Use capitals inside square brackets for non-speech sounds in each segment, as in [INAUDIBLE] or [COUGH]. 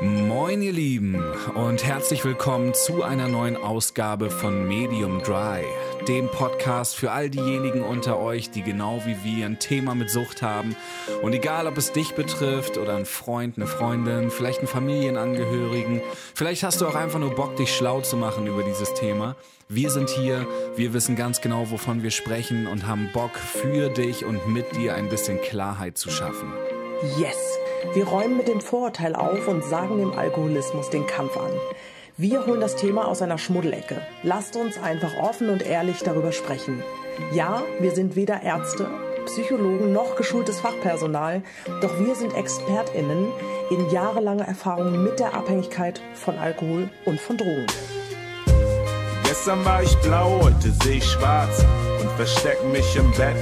Moin ihr Lieben und herzlich willkommen zu einer neuen Ausgabe von Medium Dry, dem Podcast für all diejenigen unter euch, die genau wie wir ein Thema mit Sucht haben. Und egal, ob es dich betrifft oder ein Freund, eine Freundin, vielleicht einen Familienangehörigen, vielleicht hast du auch einfach nur Bock, dich schlau zu machen über dieses Thema. Wir sind hier, wir wissen ganz genau, wovon wir sprechen und haben Bock für dich und mit dir ein bisschen Klarheit zu schaffen. Yes! Wir räumen mit dem Vorurteil auf und sagen dem Alkoholismus den Kampf an. Wir holen das Thema aus einer Schmuddelecke. Lasst uns einfach offen und ehrlich darüber sprechen. Ja, wir sind weder Ärzte, Psychologen noch geschultes Fachpersonal, doch wir sind ExpertInnen in jahrelanger Erfahrung mit der Abhängigkeit von Alkohol und von Drogen. Gestern war ich blau, heute sehe ich schwarz und versteck mich im Bett.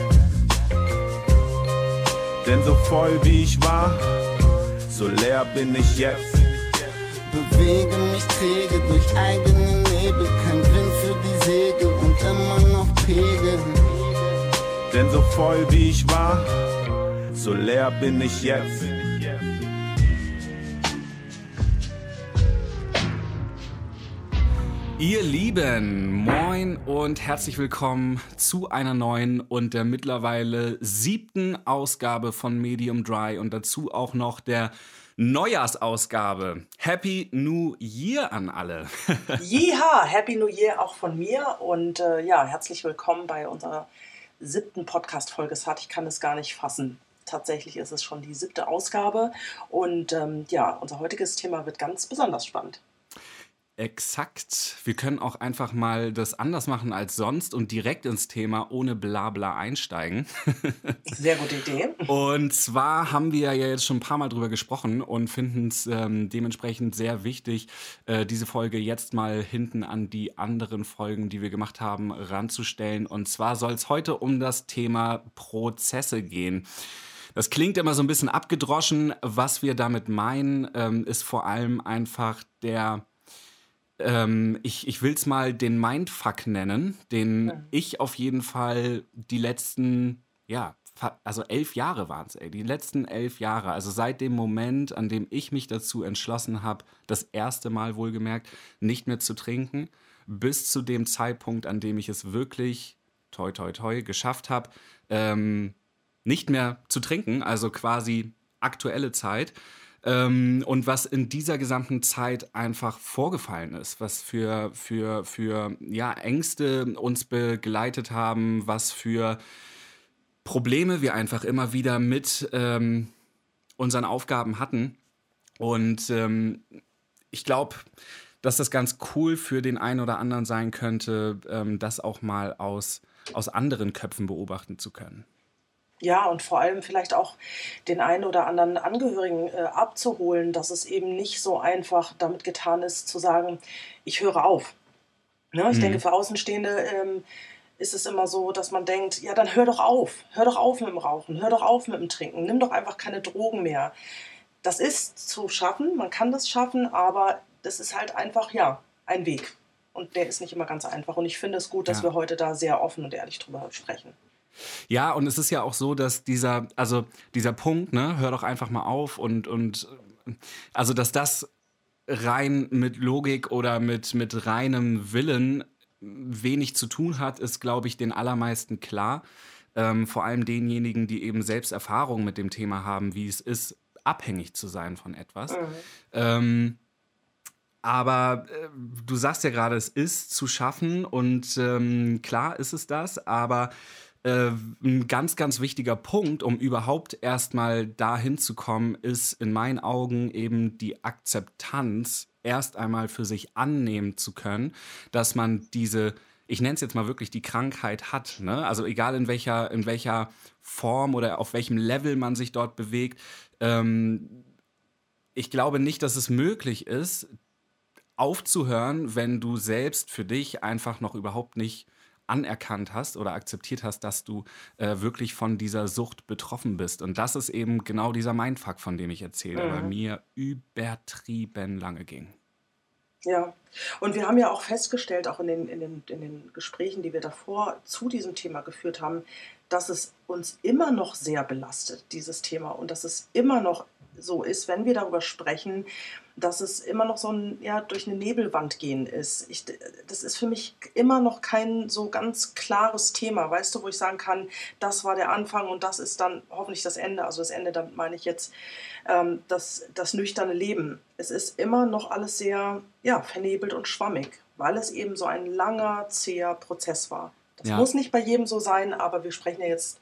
Denn so voll wie ich war, so leer bin ich jetzt. Bewege mich träge durch eigene Nebel, kein Wind für die Segel und immer noch Pegel. Denn so voll wie ich war, so leer bin ich jetzt. Ihr Lieben, moin und herzlich willkommen zu einer neuen und der mittlerweile siebten Ausgabe von Medium Dry und dazu auch noch der Neujahrsausgabe. Happy New Year an alle. [LAUGHS] Jiha, Happy New Year auch von mir und äh, ja, herzlich willkommen bei unserer siebten Podcast-Folge. Ich kann es gar nicht fassen. Tatsächlich ist es schon die siebte Ausgabe und ähm, ja, unser heutiges Thema wird ganz besonders spannend. Exakt. Wir können auch einfach mal das anders machen als sonst und direkt ins Thema ohne Blabla einsteigen. [LAUGHS] Sehr gute Idee. Und zwar haben wir ja jetzt schon ein paar Mal drüber gesprochen und finden es ähm, dementsprechend sehr wichtig, äh, diese Folge jetzt mal hinten an die anderen Folgen, die wir gemacht haben, ranzustellen. Und zwar soll es heute um das Thema Prozesse gehen. Das klingt immer so ein bisschen abgedroschen. Was wir damit meinen, ähm, ist vor allem einfach der ähm, ich, ich will es mal den Mindfuck nennen, den ja. ich auf jeden Fall die letzten, ja, also elf Jahre waren es, ey, die letzten elf Jahre, also seit dem Moment, an dem ich mich dazu entschlossen habe, das erste Mal wohlgemerkt, nicht mehr zu trinken, bis zu dem Zeitpunkt, an dem ich es wirklich, toi, toi, toi, geschafft habe, ähm, nicht mehr zu trinken, also quasi aktuelle Zeit. Ähm, und was in dieser gesamten Zeit einfach vorgefallen ist, was für, für, für ja, Ängste uns begleitet haben, was für Probleme wir einfach immer wieder mit ähm, unseren Aufgaben hatten. Und ähm, ich glaube, dass das ganz cool für den einen oder anderen sein könnte, ähm, das auch mal aus, aus anderen Köpfen beobachten zu können. Ja, und vor allem vielleicht auch den einen oder anderen Angehörigen äh, abzuholen, dass es eben nicht so einfach damit getan ist, zu sagen, ich höre auf. Ne? Ich mhm. denke, für Außenstehende ähm, ist es immer so, dass man denkt, ja, dann hör doch auf, hör doch auf mit dem Rauchen, hör doch auf mit dem Trinken, nimm doch einfach keine Drogen mehr. Das ist zu schaffen, man kann das schaffen, aber das ist halt einfach, ja, ein Weg. Und der ist nicht immer ganz einfach. Und ich finde es gut, dass ja. wir heute da sehr offen und ehrlich drüber sprechen. Ja, und es ist ja auch so, dass dieser, also dieser Punkt, ne, hör doch einfach mal auf und, und also dass das rein mit Logik oder mit, mit reinem Willen wenig zu tun hat, ist, glaube ich, den allermeisten klar. Ähm, vor allem denjenigen, die eben selbst Erfahrungen mit dem Thema haben, wie es ist, abhängig zu sein von etwas. Mhm. Ähm, aber äh, du sagst ja gerade, es ist zu schaffen und ähm, klar ist es das, aber äh, ein ganz, ganz wichtiger Punkt, um überhaupt erstmal dahin zu kommen, ist in meinen Augen eben die Akzeptanz, erst einmal für sich annehmen zu können, dass man diese ich nenne es jetzt mal wirklich die Krankheit hat. Ne? Also egal in welcher, in welcher Form oder auf welchem Level man sich dort bewegt. Ähm, ich glaube nicht, dass es möglich ist, aufzuhören, wenn du selbst für dich einfach noch überhaupt nicht anerkannt hast oder akzeptiert hast, dass du äh, wirklich von dieser Sucht betroffen bist. Und das ist eben genau dieser Mindfuck, von dem ich erzähle, mhm. bei mir übertrieben lange ging. Ja, und wir haben ja auch festgestellt, auch in den, in, den, in den Gesprächen, die wir davor zu diesem Thema geführt haben, dass es uns immer noch sehr belastet, dieses Thema, und dass es immer noch so ist, wenn wir darüber sprechen, dass es immer noch so ein ja, durch eine Nebelwand gehen ist. Ich, das ist für mich immer noch kein so ganz klares Thema, weißt du, wo ich sagen kann, das war der Anfang und das ist dann hoffentlich das Ende. Also das Ende, damit meine ich jetzt ähm, das, das nüchterne Leben. Es ist immer noch alles sehr ja, vernebelt und schwammig, weil es eben so ein langer, zäher Prozess war. Das ja. muss nicht bei jedem so sein, aber wir sprechen ja jetzt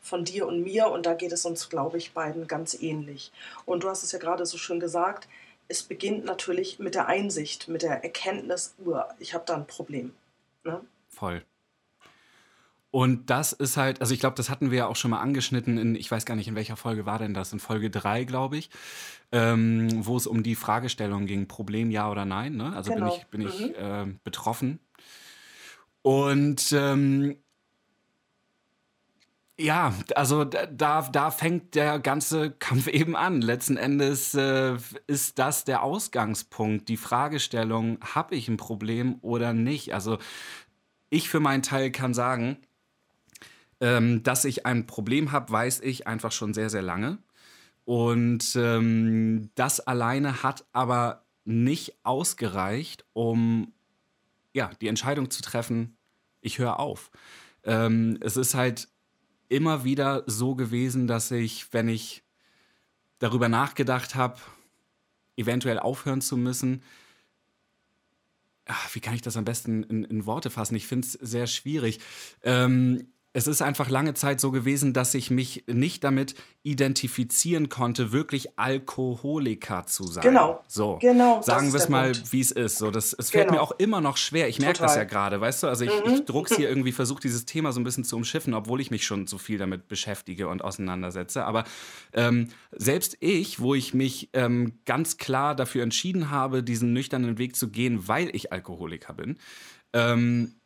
von dir und mir und da geht es uns, glaube ich, beiden ganz ähnlich. Und du hast es ja gerade so schön gesagt, es beginnt natürlich mit der Einsicht, mit der Erkenntnis, uh, ich habe da ein Problem. Ne? Voll. Und das ist halt, also ich glaube, das hatten wir ja auch schon mal angeschnitten in, ich weiß gar nicht, in welcher Folge war denn das, in Folge 3, glaube ich, ähm, wo es um die Fragestellung ging, Problem ja oder nein. Ne? Also genau. bin ich, bin ich mhm. äh, betroffen. Und ähm, ja, also da, da fängt der ganze Kampf [LAUGHS] eben an. Letzten Endes äh, ist das der Ausgangspunkt, die Fragestellung, habe ich ein Problem oder nicht? Also ich für meinen Teil kann sagen, ähm, dass ich ein Problem habe, weiß ich einfach schon sehr, sehr lange. Und ähm, das alleine hat aber nicht ausgereicht, um ja, die Entscheidung zu treffen, ich höre auf. Ähm, es ist halt immer wieder so gewesen, dass ich, wenn ich darüber nachgedacht habe, eventuell aufhören zu müssen, ach, wie kann ich das am besten in, in Worte fassen? Ich finde es sehr schwierig. Ähm, es ist einfach lange Zeit so gewesen, dass ich mich nicht damit identifizieren konnte, wirklich Alkoholiker zu sein. Genau. So. Genau. Sagen wir es mal, wie es ist. So, das, es fällt genau. mir auch immer noch schwer. Ich merke das ja gerade, weißt du? Also ich, mhm. ich druck's hier irgendwie, versuche dieses Thema so ein bisschen zu umschiffen, obwohl ich mich schon so viel damit beschäftige und auseinandersetze. Aber ähm, selbst ich, wo ich mich ähm, ganz klar dafür entschieden habe, diesen nüchternen Weg zu gehen, weil ich Alkoholiker bin, ähm,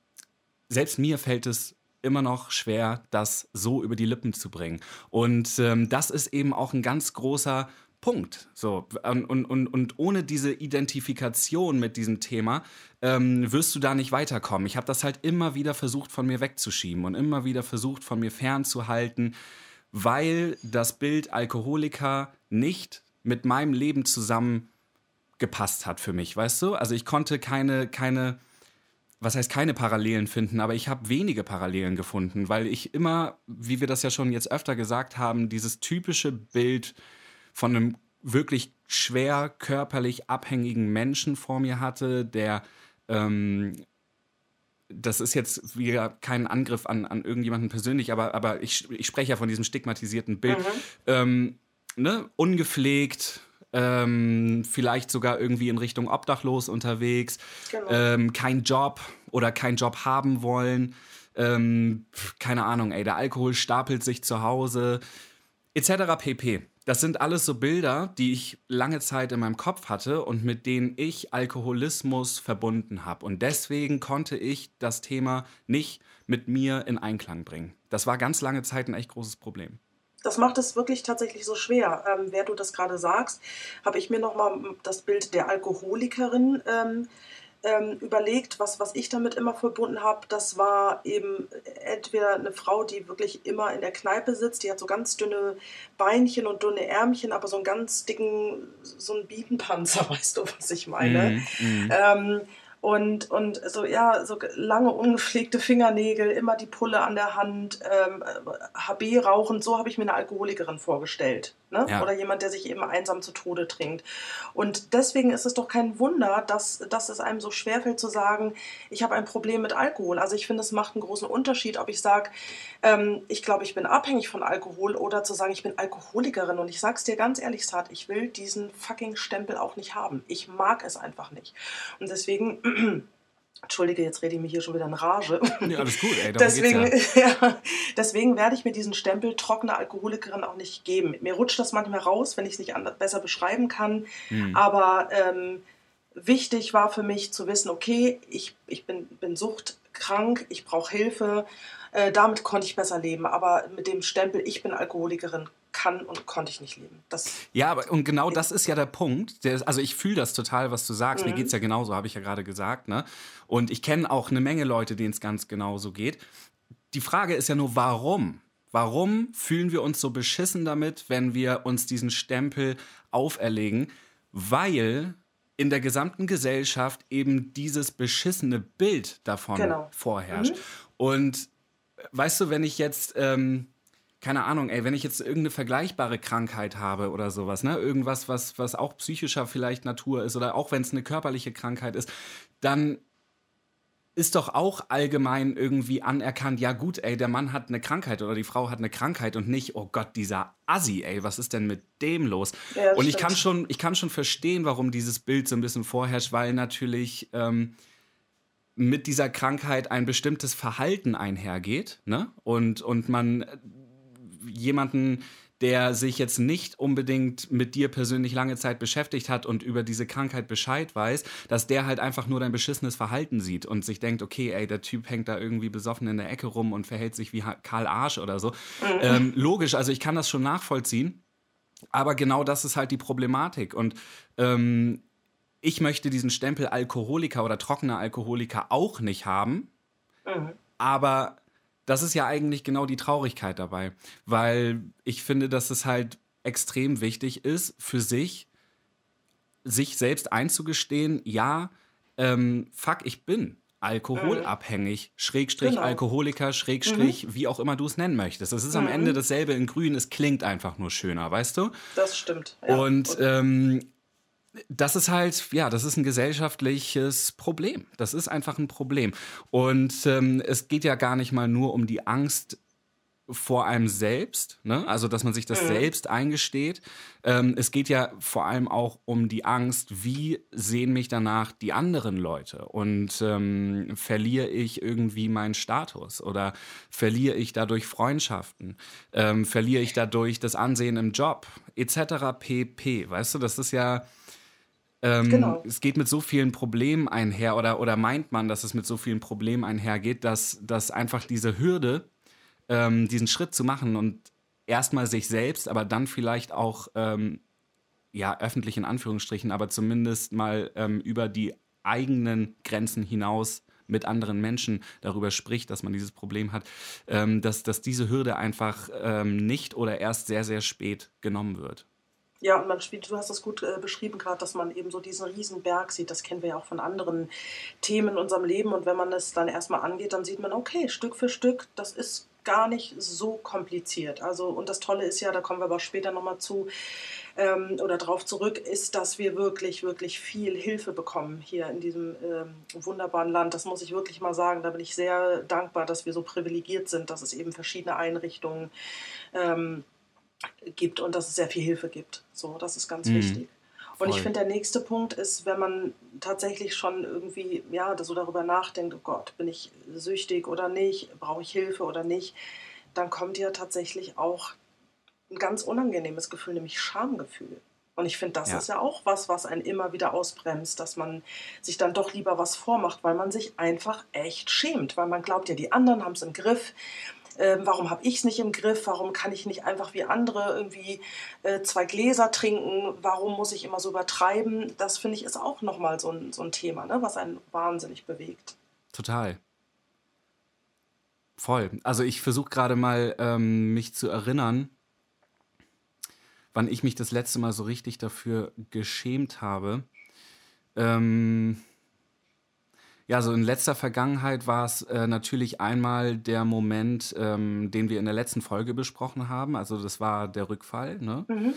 selbst mir fällt es immer noch schwer, das so über die Lippen zu bringen. Und ähm, das ist eben auch ein ganz großer Punkt. So, und, und, und ohne diese Identifikation mit diesem Thema ähm, wirst du da nicht weiterkommen. Ich habe das halt immer wieder versucht, von mir wegzuschieben und immer wieder versucht, von mir fernzuhalten, weil das Bild Alkoholiker nicht mit meinem Leben zusammengepasst hat für mich, weißt du? Also ich konnte keine, keine was heißt keine Parallelen finden, aber ich habe wenige Parallelen gefunden, weil ich immer, wie wir das ja schon jetzt öfter gesagt haben, dieses typische Bild von einem wirklich schwer körperlich abhängigen Menschen vor mir hatte, der ähm, das ist jetzt wieder kein Angriff an, an irgendjemanden persönlich, aber, aber ich, ich spreche ja von diesem stigmatisierten Bild. Mhm. Ähm, ne? Ungepflegt, ähm, vielleicht sogar irgendwie in Richtung Obdachlos unterwegs, genau. ähm, kein Job oder kein Job haben wollen, ähm, keine Ahnung, ey, der Alkohol stapelt sich zu Hause, etc. pp. Das sind alles so Bilder, die ich lange Zeit in meinem Kopf hatte und mit denen ich Alkoholismus verbunden habe. Und deswegen konnte ich das Thema nicht mit mir in Einklang bringen. Das war ganz lange Zeit ein echt großes Problem das macht es wirklich tatsächlich so schwer. Ähm, wer du das gerade sagst, habe ich mir nochmal das Bild der Alkoholikerin ähm, ähm, überlegt, was, was ich damit immer verbunden habe. Das war eben entweder eine Frau, die wirklich immer in der Kneipe sitzt, die hat so ganz dünne Beinchen und dünne Ärmchen, aber so einen ganz dicken, so einen Bietenpanzer, [LAUGHS] weißt du, was ich meine. Mm, mm. Und, und so, ja, so lange ungepflegte Fingernägel, immer die Pulle an der Hand, ähm, HB rauchen, so habe ich mir eine Alkoholikerin vorgestellt. Ne? Ja. Oder jemand, der sich eben einsam zu Tode trinkt. Und deswegen ist es doch kein Wunder, dass, dass es einem so schwerfällt zu sagen, ich habe ein Problem mit Alkohol. Also ich finde, es macht einen großen Unterschied, ob ich sage, ähm, ich glaube, ich bin abhängig von Alkohol oder zu sagen, ich bin Alkoholikerin. Und ich sage es dir ganz ehrlich, Sat, ich will diesen fucking Stempel auch nicht haben. Ich mag es einfach nicht. Und deswegen Entschuldige, jetzt rede ich mich hier schon wieder in Rage. Ja, alles gut, ey. Deswegen, ja. [LAUGHS] ja. deswegen werde ich mir diesen Stempel trockene Alkoholikerin auch nicht geben. Mir rutscht das manchmal raus, wenn ich es nicht besser beschreiben kann. Mhm. Aber ähm, wichtig war für mich zu wissen, okay, ich, ich bin, bin suchtkrank, ich brauche Hilfe. Äh, damit konnte ich besser leben. Aber mit dem Stempel, ich bin Alkoholikerin, kann und konnte ich nicht leben. Das ja, aber und genau das ist ja der Punkt. Der, also ich fühle das total, was du sagst. Mhm. Mir geht es ja genauso, habe ich ja gerade gesagt. Ne? Und ich kenne auch eine Menge Leute, denen es ganz genauso geht. Die Frage ist ja nur, warum? Warum fühlen wir uns so beschissen damit, wenn wir uns diesen Stempel auferlegen? Weil in der gesamten Gesellschaft eben dieses beschissene Bild davon genau. vorherrscht. Mhm. Und weißt du, wenn ich jetzt, ähm, keine Ahnung, ey, wenn ich jetzt irgendeine vergleichbare Krankheit habe oder sowas, ne, irgendwas, was, was auch psychischer vielleicht Natur ist oder auch wenn es eine körperliche Krankheit ist, dann ist doch auch allgemein irgendwie anerkannt, ja gut, ey, der Mann hat eine Krankheit oder die Frau hat eine Krankheit und nicht, oh Gott, dieser Assi, ey, was ist denn mit dem los? Ja, und ich kann, schon, ich kann schon verstehen, warum dieses Bild so ein bisschen vorherrscht, weil natürlich ähm, mit dieser Krankheit ein bestimmtes Verhalten einhergeht, ne? Und, und man jemanden der sich jetzt nicht unbedingt mit dir persönlich lange Zeit beschäftigt hat und über diese Krankheit Bescheid weiß, dass der halt einfach nur dein beschissenes Verhalten sieht und sich denkt, okay, ey, der Typ hängt da irgendwie besoffen in der Ecke rum und verhält sich wie Karl Arsch oder so. Mhm. Ähm, logisch, also ich kann das schon nachvollziehen. Aber genau das ist halt die Problematik. Und ähm, ich möchte diesen Stempel Alkoholiker oder trockener Alkoholiker auch nicht haben. Mhm. Aber das ist ja eigentlich genau die Traurigkeit dabei, weil ich finde, dass es halt extrem wichtig ist, für sich, sich selbst einzugestehen, ja, ähm, fuck, ich bin alkoholabhängig, mhm. Schrägstrich genau. Alkoholiker, Schrägstrich, mhm. wie auch immer du es nennen möchtest. Es ist mhm. am Ende dasselbe in grün, es klingt einfach nur schöner, weißt du? Das stimmt. Ja. Und ähm, das ist halt, ja, das ist ein gesellschaftliches Problem. Das ist einfach ein Problem. Und ähm, es geht ja gar nicht mal nur um die Angst vor einem selbst, ne? also dass man sich das mhm. selbst eingesteht. Ähm, es geht ja vor allem auch um die Angst, wie sehen mich danach die anderen Leute und ähm, verliere ich irgendwie meinen Status oder verliere ich dadurch Freundschaften, ähm, verliere ich dadurch das Ansehen im Job etc. pp. Weißt du, das ist ja ähm, genau. Es geht mit so vielen Problemen einher oder, oder meint man, dass es mit so vielen Problemen einhergeht, dass, dass einfach diese Hürde, ähm, diesen Schritt zu machen und erstmal sich selbst, aber dann vielleicht auch, ähm, ja, öffentlich in Anführungsstrichen, aber zumindest mal ähm, über die eigenen Grenzen hinaus mit anderen Menschen darüber spricht, dass man dieses Problem hat, ähm, dass, dass diese Hürde einfach ähm, nicht oder erst sehr, sehr spät genommen wird. Ja, und man spielt, du hast das gut äh, beschrieben gerade, dass man eben so diesen riesen Berg sieht. Das kennen wir ja auch von anderen Themen in unserem Leben. Und wenn man das dann erstmal angeht, dann sieht man, okay, Stück für Stück, das ist gar nicht so kompliziert. Also, und das Tolle ist ja, da kommen wir aber später nochmal zu, ähm, oder darauf zurück, ist, dass wir wirklich, wirklich viel Hilfe bekommen hier in diesem ähm, wunderbaren Land. Das muss ich wirklich mal sagen. Da bin ich sehr dankbar, dass wir so privilegiert sind, dass es eben verschiedene Einrichtungen ähm, gibt und dass es sehr viel Hilfe gibt. So, das ist ganz mhm. wichtig. Und Voll. ich finde, der nächste Punkt ist, wenn man tatsächlich schon irgendwie ja, so darüber nachdenkt, oh Gott, bin ich süchtig oder nicht, brauche ich Hilfe oder nicht, dann kommt ja tatsächlich auch ein ganz unangenehmes Gefühl, nämlich Schamgefühl. Und ich finde, das ja. ist ja auch was, was einen immer wieder ausbremst, dass man sich dann doch lieber was vormacht, weil man sich einfach echt schämt, weil man glaubt ja, die anderen haben es im Griff äh, warum habe ich es nicht im Griff, warum kann ich nicht einfach wie andere irgendwie äh, zwei Gläser trinken, warum muss ich immer so übertreiben, das finde ich ist auch nochmal so ein, so ein Thema, ne, was einen wahnsinnig bewegt. Total. Voll. Also ich versuche gerade mal ähm, mich zu erinnern, wann ich mich das letzte Mal so richtig dafür geschämt habe. Ähm, ja, so in letzter Vergangenheit war es äh, natürlich einmal der Moment, ähm, den wir in der letzten Folge besprochen haben. Also das war der Rückfall. Ne? Mhm.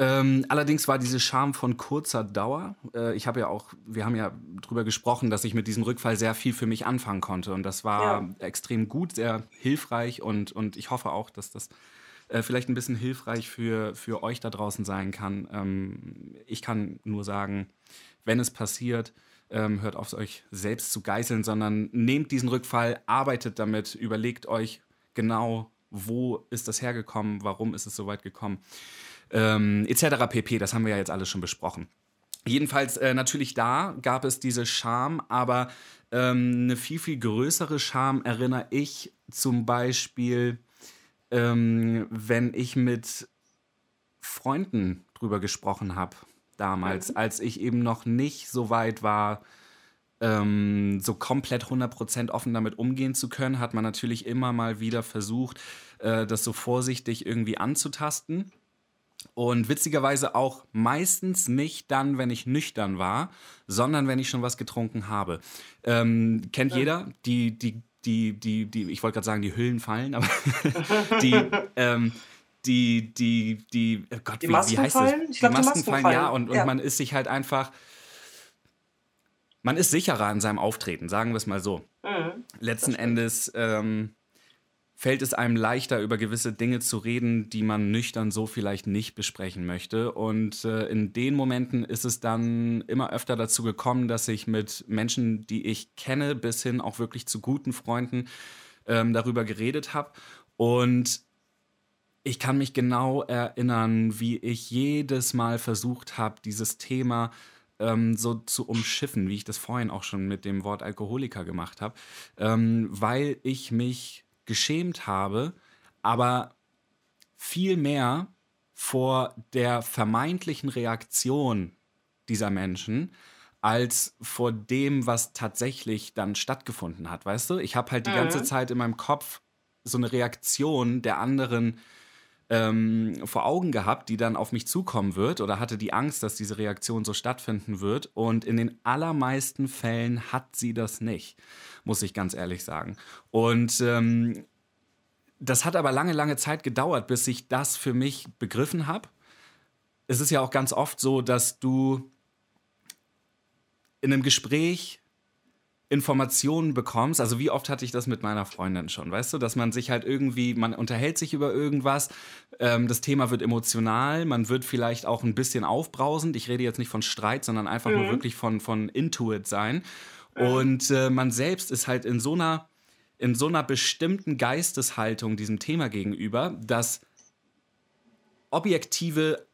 Ähm, allerdings war diese Scham von kurzer Dauer. Äh, ich habe ja auch, wir haben ja drüber gesprochen, dass ich mit diesem Rückfall sehr viel für mich anfangen konnte. Und das war ja. extrem gut, sehr hilfreich und, und ich hoffe auch, dass das äh, vielleicht ein bisschen hilfreich für, für euch da draußen sein kann. Ähm, ich kann nur sagen, wenn es passiert, ähm, hört auf, euch selbst zu geißeln, sondern nehmt diesen Rückfall, arbeitet damit, überlegt euch genau, wo ist das hergekommen, warum ist es so weit gekommen, ähm, etc. pp. Das haben wir ja jetzt alles schon besprochen. Jedenfalls äh, natürlich da gab es diese Scham, aber ähm, eine viel, viel größere Scham erinnere ich zum Beispiel, ähm, wenn ich mit Freunden drüber gesprochen habe damals, mhm. als ich eben noch nicht so weit war, ähm, so komplett 100% offen damit umgehen zu können, hat man natürlich immer mal wieder versucht, äh, das so vorsichtig irgendwie anzutasten. Und witzigerweise auch meistens nicht dann, wenn ich nüchtern war, sondern wenn ich schon was getrunken habe. Ähm, kennt ja. jeder die, die, die, die, die, ich wollte gerade sagen, die Hüllen fallen, aber [LAUGHS] die, ähm, die, die, die, oh Gott, die wie, wie heißt das? Ich glaube, die, Masken fallen, ja, und, und ja. man ist sich halt einfach, man ist sicherer in seinem Auftreten, sagen wir es mal so. Mhm, Letzten Endes ähm, fällt es einem leichter, über gewisse Dinge zu reden, die man nüchtern so vielleicht nicht besprechen möchte. Und äh, in den Momenten ist es dann immer öfter dazu gekommen, dass ich mit Menschen, die ich kenne, bis hin auch wirklich zu guten Freunden ähm, darüber geredet habe. Und ich kann mich genau erinnern, wie ich jedes Mal versucht habe, dieses Thema ähm, so zu umschiffen, wie ich das vorhin auch schon mit dem Wort Alkoholiker gemacht habe, ähm, weil ich mich geschämt habe, aber viel mehr vor der vermeintlichen Reaktion dieser Menschen als vor dem, was tatsächlich dann stattgefunden hat. Weißt du, ich habe halt die mhm. ganze Zeit in meinem Kopf so eine Reaktion der anderen ähm, vor Augen gehabt, die dann auf mich zukommen wird oder hatte die Angst, dass diese Reaktion so stattfinden wird. Und in den allermeisten Fällen hat sie das nicht, muss ich ganz ehrlich sagen. Und ähm, das hat aber lange, lange Zeit gedauert, bis ich das für mich begriffen habe. Es ist ja auch ganz oft so, dass du in einem Gespräch Informationen bekommst. Also wie oft hatte ich das mit meiner Freundin schon, weißt du, dass man sich halt irgendwie, man unterhält sich über irgendwas, ähm, das Thema wird emotional, man wird vielleicht auch ein bisschen aufbrausend. Ich rede jetzt nicht von Streit, sondern einfach mhm. nur wirklich von, von Intuit sein. Mhm. Und äh, man selbst ist halt in so einer, in so einer bestimmten Geisteshaltung diesem Thema gegenüber, dass objektive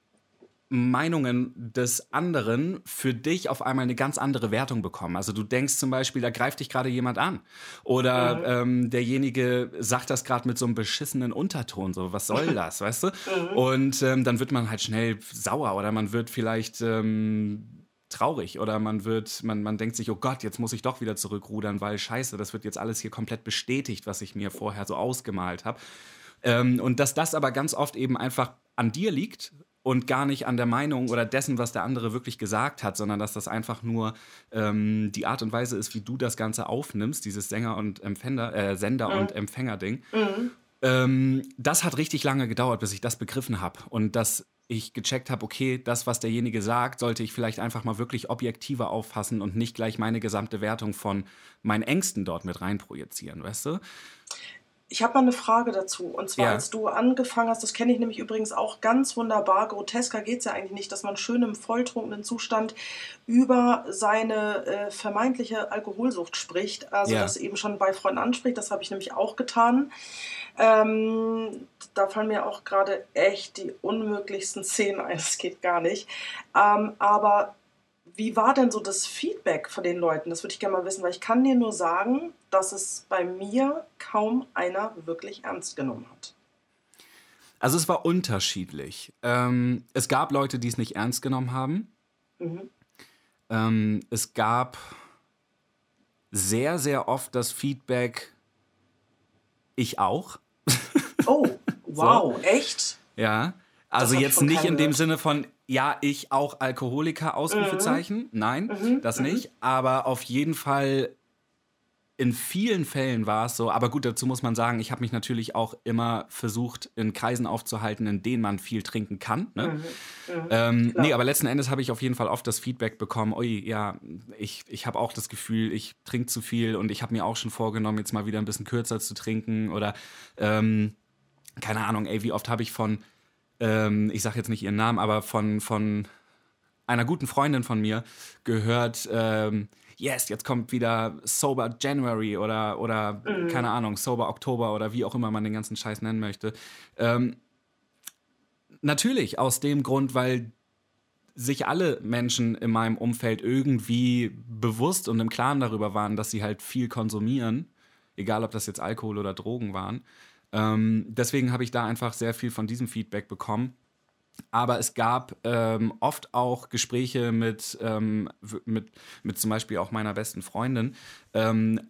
Meinungen des anderen für dich auf einmal eine ganz andere Wertung bekommen. Also du denkst zum Beispiel, da greift dich gerade jemand an. Oder mhm. ähm, derjenige sagt das gerade mit so einem beschissenen Unterton. So, was soll [LAUGHS] das, weißt du? Mhm. Und ähm, dann wird man halt schnell sauer oder man wird vielleicht ähm, traurig oder man wird, man, man denkt sich, oh Gott, jetzt muss ich doch wieder zurückrudern, weil scheiße, das wird jetzt alles hier komplett bestätigt, was ich mir vorher so ausgemalt habe. Ähm, und dass das aber ganz oft eben einfach an dir liegt und gar nicht an der Meinung oder dessen, was der andere wirklich gesagt hat, sondern dass das einfach nur ähm, die Art und Weise ist, wie du das Ganze aufnimmst, dieses Sänger und Empfänger, äh, Sender mhm. und Empfänger-Ding. Mhm. Ähm, das hat richtig lange gedauert, bis ich das begriffen habe und dass ich gecheckt habe, okay, das, was derjenige sagt, sollte ich vielleicht einfach mal wirklich objektiver auffassen und nicht gleich meine gesamte Wertung von meinen Ängsten dort mit reinprojizieren, weißt du? Ich habe mal eine Frage dazu. Und zwar, ja. als du angefangen hast, das kenne ich nämlich übrigens auch ganz wunderbar. Grotesker geht es ja eigentlich nicht, dass man schön im volltrunkenen Zustand über seine äh, vermeintliche Alkoholsucht spricht. Also ja. das eben schon bei Freunden anspricht. Das habe ich nämlich auch getan. Ähm, da fallen mir auch gerade echt die unmöglichsten Szenen ein. Das geht gar nicht. Ähm, aber wie war denn so das Feedback von den Leuten? Das würde ich gerne mal wissen, weil ich kann dir nur sagen, dass es bei mir kaum einer wirklich ernst genommen hat. Also es war unterschiedlich. Ähm, es gab Leute, die es nicht ernst genommen haben. Mhm. Ähm, es gab sehr, sehr oft das Feedback, ich auch. Oh, [LAUGHS] wow, so. echt? Ja. Also jetzt nicht in dem Sinne von, ja, ich auch Alkoholiker, Ausrufezeichen. Mhm. Nein, mhm. das nicht. Mhm. Aber auf jeden Fall in vielen Fällen war es so, aber gut, dazu muss man sagen, ich habe mich natürlich auch immer versucht, in Kreisen aufzuhalten, in denen man viel trinken kann. Ne? Mhm. Mhm. Ähm, nee, aber letzten Endes habe ich auf jeden Fall oft das Feedback bekommen, ui, ja, ich, ich habe auch das Gefühl, ich trinke zu viel und ich habe mir auch schon vorgenommen, jetzt mal wieder ein bisschen kürzer zu trinken oder ähm, keine Ahnung, ey, wie oft habe ich von ähm, ich sage jetzt nicht ihren Namen, aber von, von einer guten Freundin von mir gehört, ähm, yes, jetzt kommt wieder Sober January oder, oder mhm. keine Ahnung, Sober Oktober oder wie auch immer man den ganzen Scheiß nennen möchte. Ähm, natürlich aus dem Grund, weil sich alle Menschen in meinem Umfeld irgendwie bewusst und im Klaren darüber waren, dass sie halt viel konsumieren, egal ob das jetzt Alkohol oder Drogen waren. Ähm, deswegen habe ich da einfach sehr viel von diesem Feedback bekommen. Aber es gab ähm, oft auch Gespräche mit, ähm, mit, mit zum Beispiel auch meiner besten Freundin. Ähm,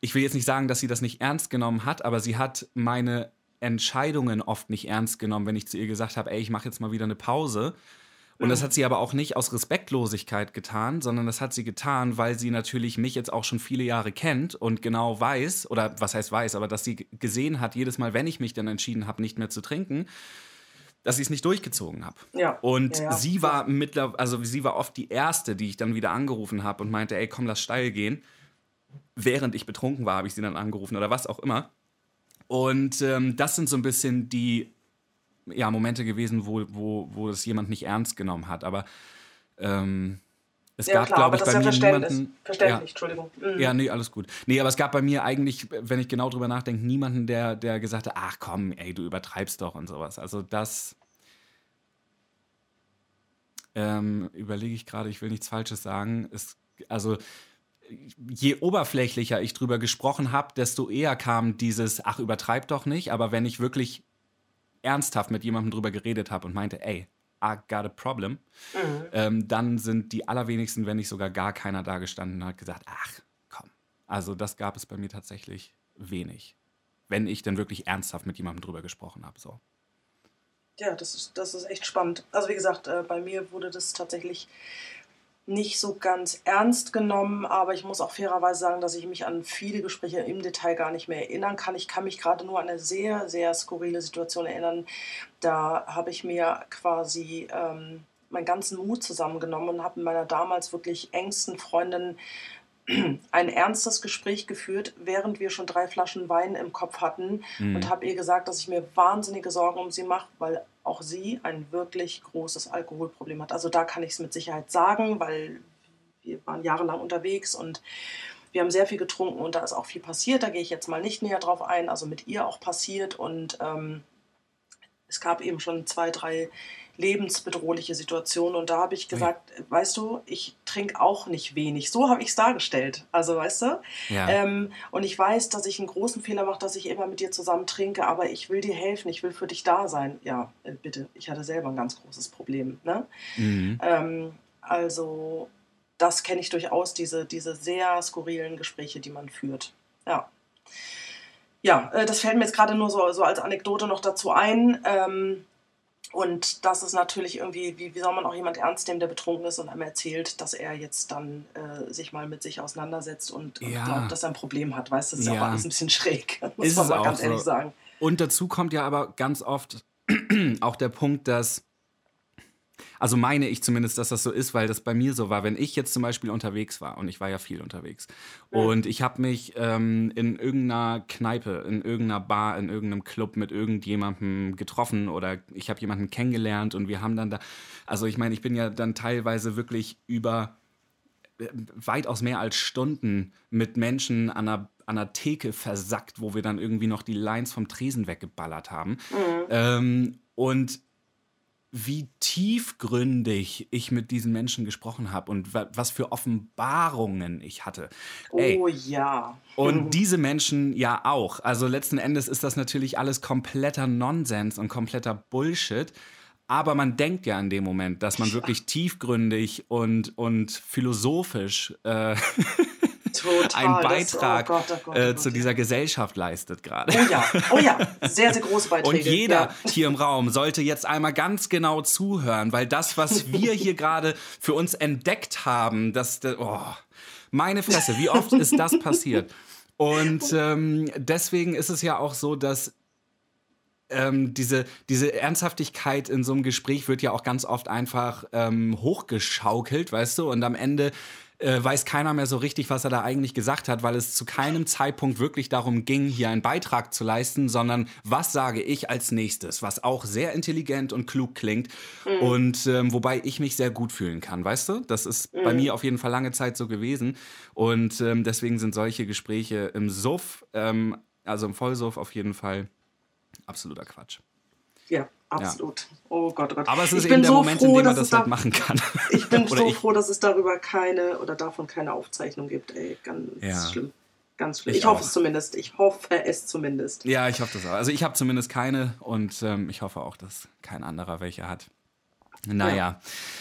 ich will jetzt nicht sagen, dass sie das nicht ernst genommen hat, aber sie hat meine Entscheidungen oft nicht ernst genommen, wenn ich zu ihr gesagt habe, ey, ich mache jetzt mal wieder eine Pause. Und das hat sie aber auch nicht aus Respektlosigkeit getan, sondern das hat sie getan, weil sie natürlich mich jetzt auch schon viele Jahre kennt und genau weiß, oder was heißt weiß, aber dass sie gesehen hat, jedes Mal, wenn ich mich dann entschieden habe, nicht mehr zu trinken, dass ich es nicht durchgezogen habe. Ja. Und Ja, ja. sie war mittlerweile, also sie war oft die erste, die ich dann wieder angerufen habe und meinte, ey, komm, lass steil gehen. Während ich betrunken war, habe ich sie dann angerufen oder was auch immer. Und ähm, das sind so ein bisschen die ja, Momente gewesen, wo, wo, wo es jemand nicht ernst genommen hat. Aber ähm, es Ja, gab, glaube ich, das bei mir Verständnis. niemanden. Verständlich, Ja, Entschuldigung. Mhm. ja, nee, alles gut. Nee, aber es gab bei mir eigentlich, wenn ich genau drüber nachdenke, niemanden, der, der gesagt hat, ach komm, ey, du übertreibst doch und sowas. Also das ähm, überlege ich gerade, ich will nichts Falsches sagen. Es, also je oberflächlicher ich drüber gesprochen habe, desto eher kam dieses, ach, übertreib doch nicht. Aber wenn ich wirklich ernsthaft mit jemandem drüber geredet habe und meinte, ey, I got a problem, Mhm. ähm, dann sind die allerwenigsten, wenn nicht sogar gar keiner da gestanden und hat gesagt, ach, komm. Also das gab es bei mir tatsächlich wenig. Wenn ich dann wirklich ernsthaft mit jemandem drüber gesprochen habe. So. Ja, das ist, das ist echt spannend. Also wie gesagt, äh, bei mir wurde das tatsächlich nicht so ganz ernst genommen, aber ich muss auch fairerweise sagen, dass ich mich an viele Gespräche im Detail gar nicht mehr erinnern kann. Ich kann mich gerade nur an eine sehr, sehr skurrile Situation erinnern. Da habe ich mir quasi ähm, meinen ganzen Mut zusammengenommen und habe mit meiner damals wirklich engsten Freundin [CLEARS THROAT] ein ernstes Gespräch geführt, während wir schon drei Flaschen Wein im Kopf hatten Mhm. und habe ihr gesagt, dass ich mir wahnsinnige Sorgen um sie mache, weil auch sie ein wirklich großes Alkoholproblem hat. Also da kann ich es mit Sicherheit sagen, weil wir waren jahrelang unterwegs und wir haben sehr viel getrunken und da ist auch viel passiert. Da gehe ich jetzt mal nicht näher drauf ein. Also mit ihr auch passiert und ähm, es gab eben schon zwei, drei lebensbedrohliche Situationen und da habe ich gesagt, weißt du, ich trinke auch nicht wenig. So habe ich es dargestellt. Also weißt du? Ja. Ähm, und ich weiß, dass ich einen großen Fehler mache, dass ich immer mit dir zusammen trinke, aber ich will dir helfen, ich will für dich da sein. Ja, äh, bitte, ich hatte selber ein ganz großes Problem. Ne? Mhm. Ähm, also das kenne ich durchaus, diese, diese sehr skurrilen Gespräche, die man führt. Ja. Ja, äh, das fällt mir jetzt gerade nur so, so als Anekdote noch dazu ein. Ähm, und das ist natürlich irgendwie, wie, wie soll man auch jemand ernst nehmen, der betrunken ist und einem erzählt, dass er jetzt dann äh, sich mal mit sich auseinandersetzt und, und Ja. glaubt, dass er ein Problem hat. Weißt du, das ist ja Ja. auch alles ein bisschen schräg, [LAUGHS] muss Ist man mal auch ganz so. ehrlich sagen. Und dazu kommt ja aber ganz oft [CLEARS THROAT] auch der Punkt, dass, also meine ich zumindest, dass das so ist, weil das bei mir so war, wenn ich jetzt zum Beispiel unterwegs war, und ich war ja viel unterwegs, und ich habe mich ähm, in irgendeiner Kneipe, in irgendeiner Bar, in irgendeinem Club mit irgendjemandem getroffen oder ich habe jemanden kennengelernt und wir haben dann da, also ich meine, ich bin ja dann teilweise wirklich über äh, weitaus mehr als Stunden mit Menschen an einer, an einer Theke versackt, wo wir dann irgendwie noch die Lines vom Tresen weggeballert haben. Ähm, und wie tiefgründig ich mit diesen Menschen gesprochen habe und wa was für Offenbarungen ich hatte. Ey, Oh ja. und diese Menschen ja auch. Also letzten Endes ist das natürlich alles kompletter Nonsens und kompletter Bullshit. Aber man denkt ja in dem Moment, dass man wirklich tiefgründig und, und philosophisch äh, [LAUGHS] Total. einen das- Beitrag oh Gott, oh Gott, oh äh, Gott, zu ja. dieser Gesellschaft leistet gerade. Oh ja, oh ja, sehr, sehr große [LAUGHS] Beiträge. Und jeder Ja. hier im Raum sollte jetzt einmal ganz genau zuhören, weil das, was wir hier gerade für uns entdeckt haben, das, oh, meine Fresse, wie oft ist das passiert? Und ähm, deswegen ist es ja auch so, dass ähm, diese, diese Ernsthaftigkeit in so einem Gespräch wird ja auch ganz oft einfach ähm, hochgeschaukelt, weißt du? Und am Ende äh, weiß keiner mehr so richtig, was er da eigentlich gesagt hat, weil es zu keinem Zeitpunkt wirklich darum ging, hier einen Beitrag zu leisten, sondern was sage ich als nächstes, was auch sehr intelligent und klug klingt und ähm, wobei ich mich sehr gut fühlen kann, weißt du? Das ist bei mir auf jeden Fall lange Zeit so gewesen und ähm, deswegen sind solche Gespräche im Suff, ähm, also im Vollsuff auf jeden Fall absoluter Quatsch. Ja, absolut. Oh Gott, oh Gott. Aber es ist ich eben bin der so Moment, froh, in dem man das halt machen kann. [LAUGHS] Ich bin [LAUGHS] so ich. froh, dass es darüber keine oder davon keine Aufzeichnung gibt. Ey, ganz Ja. schlimm. Ganz schlimm. Ich, ich hoffe es zumindest. Ich hoffe es zumindest. Ich hoffe es zumindest. Ja, ich hoffe das auch. Also ich habe zumindest keine und ähm, ich hoffe auch, dass kein anderer welche hat. Naja. Ja.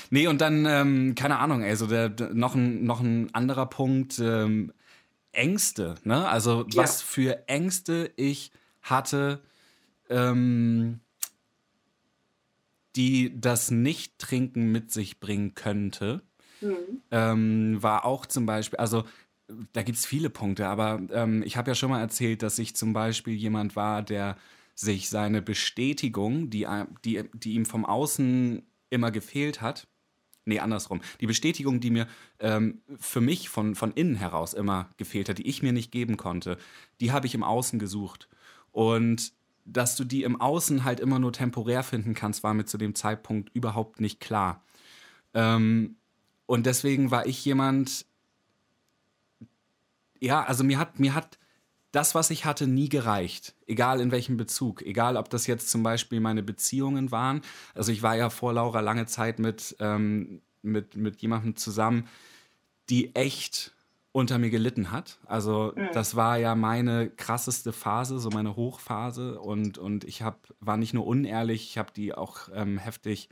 Nee, und dann, ähm, keine Ahnung, also der, der, noch, ein, noch ein anderer Punkt, ähm, Ängste, ne? Also ja. was für Ängste ich hatte, ähm, die das Nicht-Trinken mit sich bringen könnte, mhm. ähm, war auch zum Beispiel, also da gibt es viele Punkte, aber ähm, ich habe ja schon mal erzählt, dass ich zum Beispiel jemand war, der sich seine Bestätigung, die, die, die ihm vom Außen immer gefehlt hat, nee, andersrum, die Bestätigung, die mir ähm, für mich von, von innen heraus immer gefehlt hat, die ich mir nicht geben konnte, die habe ich im Außen gesucht. Und dass du die im Außen halt immer nur temporär finden kannst, war mir zu dem Zeitpunkt überhaupt nicht klar. Ähm, und deswegen war ich jemand, ja, also mir hat, mir hat das, was ich hatte, nie gereicht. Egal in welchem Bezug. Egal, ob das jetzt zum Beispiel meine Beziehungen waren. Also ich war ja vor Laura lange Zeit mit, ähm, mit, mit jemandem zusammen, die echt unter mir gelitten hat. Also mhm. das war ja meine krasseste Phase, so meine Hochphase. Und, und ich hab, war nicht nur unehrlich, ich habe die auch ähm, heftig,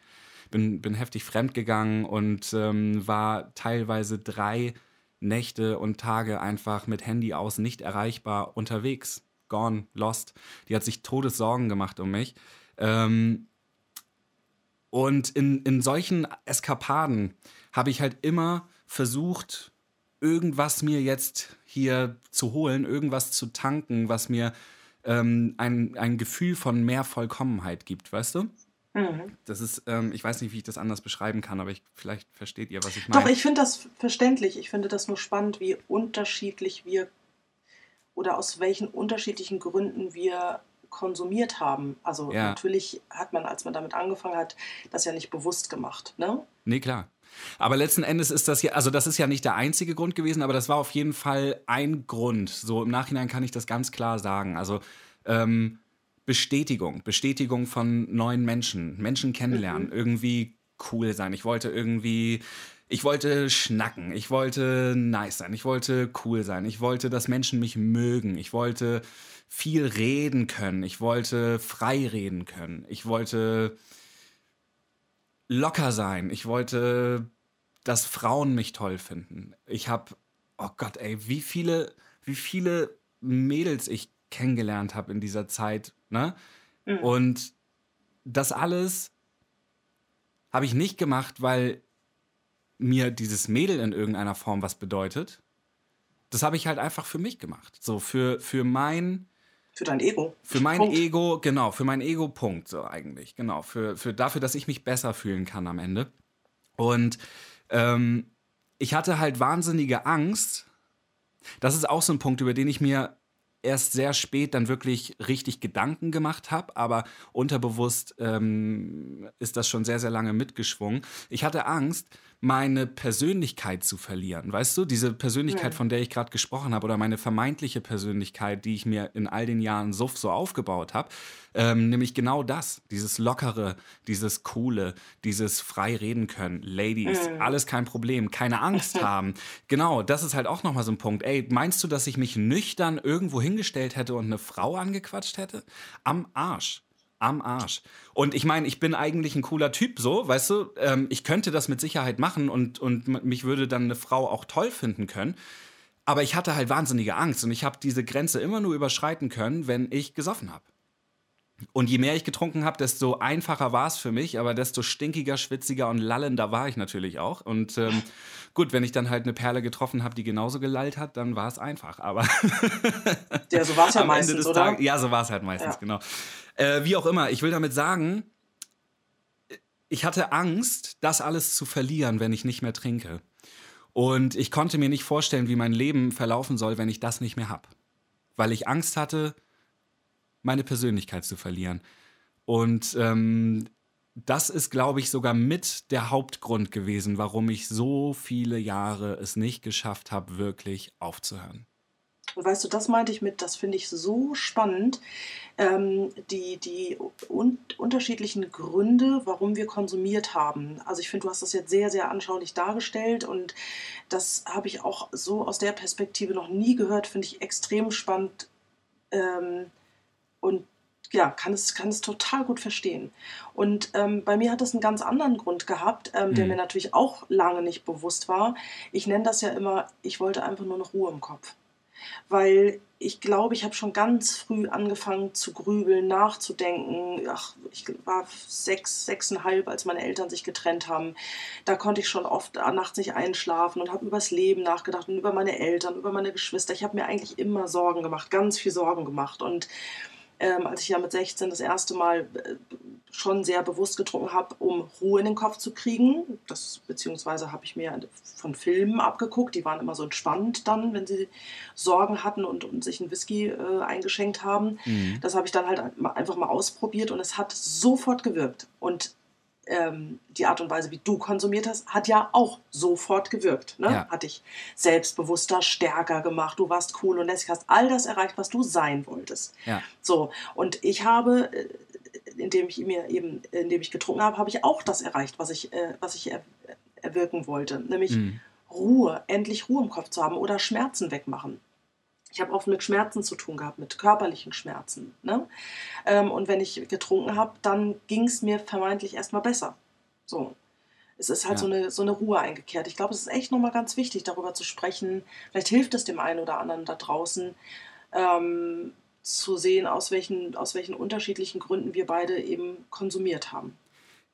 bin, bin heftig fremdgegangen und ähm, war teilweise drei Nächte und Tage einfach mit Handy aus nicht erreichbar unterwegs. Gone, lost. Die hat sich Todessorgen gemacht um mich. Ähm, und in, in solchen Eskapaden habe ich halt immer versucht, irgendwas mir jetzt hier zu holen, irgendwas zu tanken, was mir ähm, ein, ein Gefühl von mehr Vollkommenheit gibt, weißt du? Mhm. Das ist, ähm, ich weiß nicht, wie ich das anders beschreiben kann, aber ich, vielleicht versteht ihr, was ich meine. Doch, ich finde das verständlich. Ich finde das nur spannend, wie unterschiedlich wir oder aus welchen unterschiedlichen Gründen wir konsumiert haben. Also ja. natürlich hat man, als man damit angefangen hat, das ja nicht bewusst gemacht, ne? Nee, klar. Aber letzten Endes ist das ja, also das ist ja nicht der einzige Grund gewesen, aber das war auf jeden Fall ein Grund. So im Nachhinein kann ich das ganz klar sagen. Also ähm, Bestätigung, Bestätigung von neuen Menschen, Menschen kennenlernen, mhm. irgendwie cool sein. Ich wollte irgendwie, ich wollte schnacken, ich wollte nice sein, ich wollte cool sein, ich wollte, dass Menschen mich mögen, ich wollte viel reden können, ich wollte frei reden können, ich wollte locker sein, ich wollte, dass Frauen mich toll finden. Ich habe, oh Gott, ey, wie viele, wie viele Mädels ich kennengelernt habe in dieser Zeit. Ne? Mhm. Und das alles habe ich nicht gemacht, weil mir dieses Mädel in irgendeiner Form was bedeutet. Das habe ich halt einfach für mich gemacht. So, für, für mein. Für dein Ego. Für mein Punkt. Ego, genau, für mein Ego-Punkt, so eigentlich. Genau. Für, für dafür, dass ich mich besser fühlen kann am Ende. Und ähm, ich hatte halt wahnsinnige Angst. Das ist auch so ein Punkt, über den ich mir erst sehr spät dann wirklich richtig Gedanken gemacht habe, aber unterbewusst ähm, ist das schon sehr, sehr lange mitgeschwungen. Ich hatte Angst, meine Persönlichkeit zu verlieren. Weißt du, diese Persönlichkeit, von der ich gerade gesprochen habe, oder meine vermeintliche Persönlichkeit, die ich mir in all den Jahren Suff so aufgebaut habe, ähm, nämlich genau das, dieses Lockere, dieses Coole, dieses frei reden können, Ladies, mhm. alles kein Problem, keine Angst [LAUGHS] haben. Genau, das ist halt auch nochmal so ein Punkt. Ey, meinst du, dass ich mich nüchtern irgendwo hingestellt hätte und eine Frau angequatscht hätte? Am Arsch am Arsch. Und ich meine, ich bin eigentlich ein cooler Typ, so, weißt du, ähm, ich könnte das mit Sicherheit machen und, und mich würde dann eine Frau auch toll finden können. Aber ich hatte halt wahnsinnige Angst und ich habe diese Grenze immer nur überschreiten können, wenn ich gesoffen habe. Und je mehr ich getrunken habe, desto einfacher war es für mich, aber desto stinkiger, schwitziger und lallender war ich natürlich auch. Und ähm, gut, wenn ich dann halt eine Perle getroffen habe, die genauso gelallt hat, dann war es einfach. Aber ja, so war es ja [LAUGHS] meistens, oder? Tages, ja, so war es halt meistens, ja. genau. Äh, wie auch immer, ich will damit sagen, ich hatte Angst, das alles zu verlieren, wenn ich nicht mehr trinke. Und ich konnte mir nicht vorstellen, wie mein Leben verlaufen soll, wenn ich das nicht mehr habe. Weil ich Angst hatte, meine Persönlichkeit zu verlieren. Und ähm, das ist, glaube ich, sogar mit der Hauptgrund gewesen, warum ich so viele Jahre es nicht geschafft habe, wirklich aufzuhören. Und weißt du, das meinte ich mit, das finde ich so spannend, ähm, die, die un unterschiedlichen Gründe, warum wir konsumiert haben. Also ich finde, du hast das jetzt sehr, sehr anschaulich dargestellt und das habe ich auch so aus der Perspektive noch nie gehört, finde ich extrem spannend ähm, und ja, kann es, kann es total gut verstehen. Und ähm, bei mir hat das einen ganz anderen Grund gehabt, ähm, der mhm. mir natürlich auch lange nicht bewusst war. Ich nenne das ja immer, ich wollte einfach nur noch Ruhe im Kopf weil ich glaube, ich habe schon ganz früh angefangen zu grübeln, nachzudenken. Ach, ich war sechs, sechseinhalb, als meine Eltern sich getrennt haben. Da konnte ich schon oft nachts nicht einschlafen und habe übers Leben nachgedacht und über meine Eltern, über meine Geschwister. Ich habe mir eigentlich immer Sorgen gemacht, ganz viel Sorgen gemacht. Und ähm, als ich ja mit 16 das erste Mal äh, schon sehr bewusst getrunken habe, um Ruhe in den Kopf zu kriegen. Das, beziehungsweise habe ich mir von Filmen abgeguckt, die waren immer so entspannt dann, wenn sie Sorgen hatten und, und sich einen Whisky äh, eingeschenkt haben. Mhm. Das habe ich dann halt einfach mal ausprobiert und es hat sofort gewirkt. Und ähm, die Art und Weise, wie du konsumiert hast, hat ja auch sofort gewirkt. Ne? Ja. Hat dich selbstbewusster, stärker gemacht, du warst cool und lässig, hast all das erreicht, was du sein wolltest. Ja. So, und ich habe, äh, indem ich mir eben, indem ich getrunken habe, habe ich auch das erreicht, was ich, äh, was ich er, erwirken wollte. Nämlich mhm. Ruhe, endlich Ruhe im Kopf zu haben oder Schmerzen wegmachen. Ich habe oft mit Schmerzen zu tun gehabt, mit körperlichen Schmerzen. Ne? Ähm, und wenn ich getrunken habe, dann ging es mir vermeintlich erstmal besser. So. Es ist halt ja. so, eine, so eine Ruhe eingekehrt. Ich glaube, es ist echt nochmal ganz wichtig, darüber zu sprechen. Vielleicht hilft es dem einen oder anderen da draußen, ähm, zu sehen, aus welchen, aus welchen unterschiedlichen Gründen wir beide eben konsumiert haben.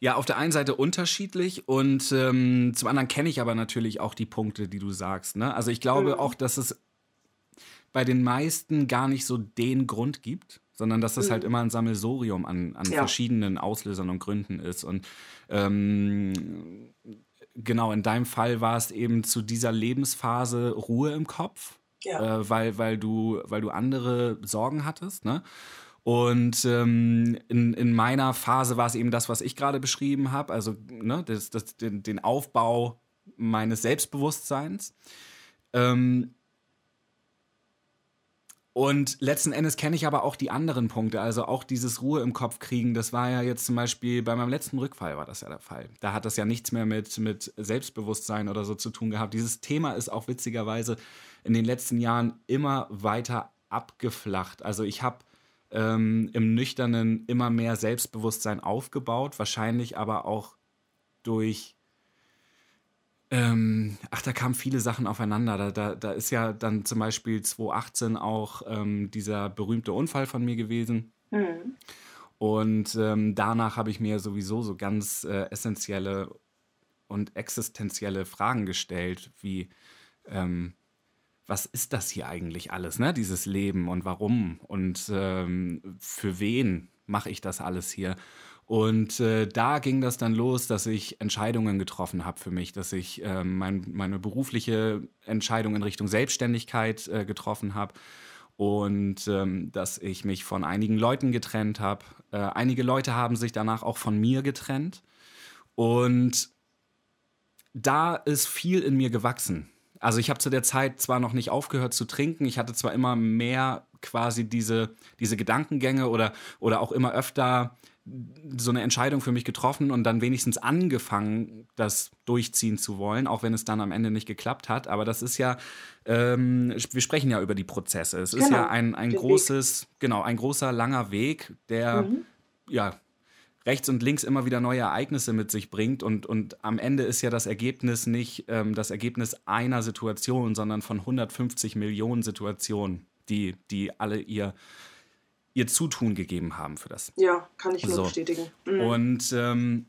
Ja, auf der einen Seite unterschiedlich und ähm, zum anderen kenne ich aber natürlich auch die Punkte, die du sagst. Ne? Also ich glaube mhm. auch, dass es bei den meisten gar nicht so den Grund gibt, sondern dass das halt mhm. halt immer ein Sammelsorium an, an ja. verschiedenen Auslösern und Gründen ist. Und ähm, genau, in deinem Fall war es eben zu dieser Lebensphase Ruhe im Kopf, ja. äh, weil, weil, du, weil du andere Sorgen hattest. Ne? Und ähm, in, in meiner Phase war es eben das, was ich gerade beschrieben habe, also ne, das, das, den, den Aufbau meines Selbstbewusstseins. Ähm, und letzten Endes kenne ich aber auch die anderen Punkte, also auch dieses Ruhe im Kopf kriegen. Das war ja jetzt zum Beispiel bei meinem letzten Rückfall war das ja der Fall. Da hat das ja nichts mehr mit, mit Selbstbewusstsein oder so zu tun gehabt. Dieses Thema ist auch witzigerweise in den letzten Jahren immer weiter abgeflacht. Also ich habe ähm, im Nüchternen immer mehr Selbstbewusstsein aufgebaut, wahrscheinlich aber auch durch ähm, ach, da kamen viele Sachen aufeinander. Da, da, da ist ja dann zum Beispiel 2018 auch ähm, dieser berühmte Unfall von mir gewesen. Mhm. Und ähm, danach habe ich mir sowieso so ganz äh, essentielle und existenzielle Fragen gestellt, wie ähm, was ist das hier eigentlich alles, ne? Dieses Leben und warum und ähm, für wen mache ich das alles hier? Und äh, da ging das dann los, dass ich Entscheidungen getroffen habe für mich, dass ich äh, mein, meine berufliche Entscheidung in Richtung Selbstständigkeit äh, getroffen habe und ähm, dass ich mich von einigen Leuten getrennt habe. Äh, einige Leute haben sich danach auch von mir getrennt. Und da ist viel in mir gewachsen. Also ich habe zu der Zeit zwar noch nicht aufgehört zu trinken, ich hatte zwar immer mehr quasi diese, diese Gedankengänge oder, oder auch immer öfter so eine Entscheidung für mich getroffen und dann wenigstens angefangen, das durchziehen zu wollen, auch wenn es dann am Ende nicht geklappt hat. Aber das ist ja, ähm, wir sprechen ja über die Prozesse. Es genau. ist ja genau. ein, ein großes, Weg. genau, ein großer, langer Weg, der mhm. ja rechts und links immer wieder neue Ereignisse mit sich bringt. Und, und am Ende ist ja das Ergebnis nicht ähm, das Ergebnis einer Situation, sondern von 150 Millionen Situationen, die, die alle ihr ihr Zutun gegeben haben für das. Ja, kann ich nur so. bestätigen. Mhm. Und ähm,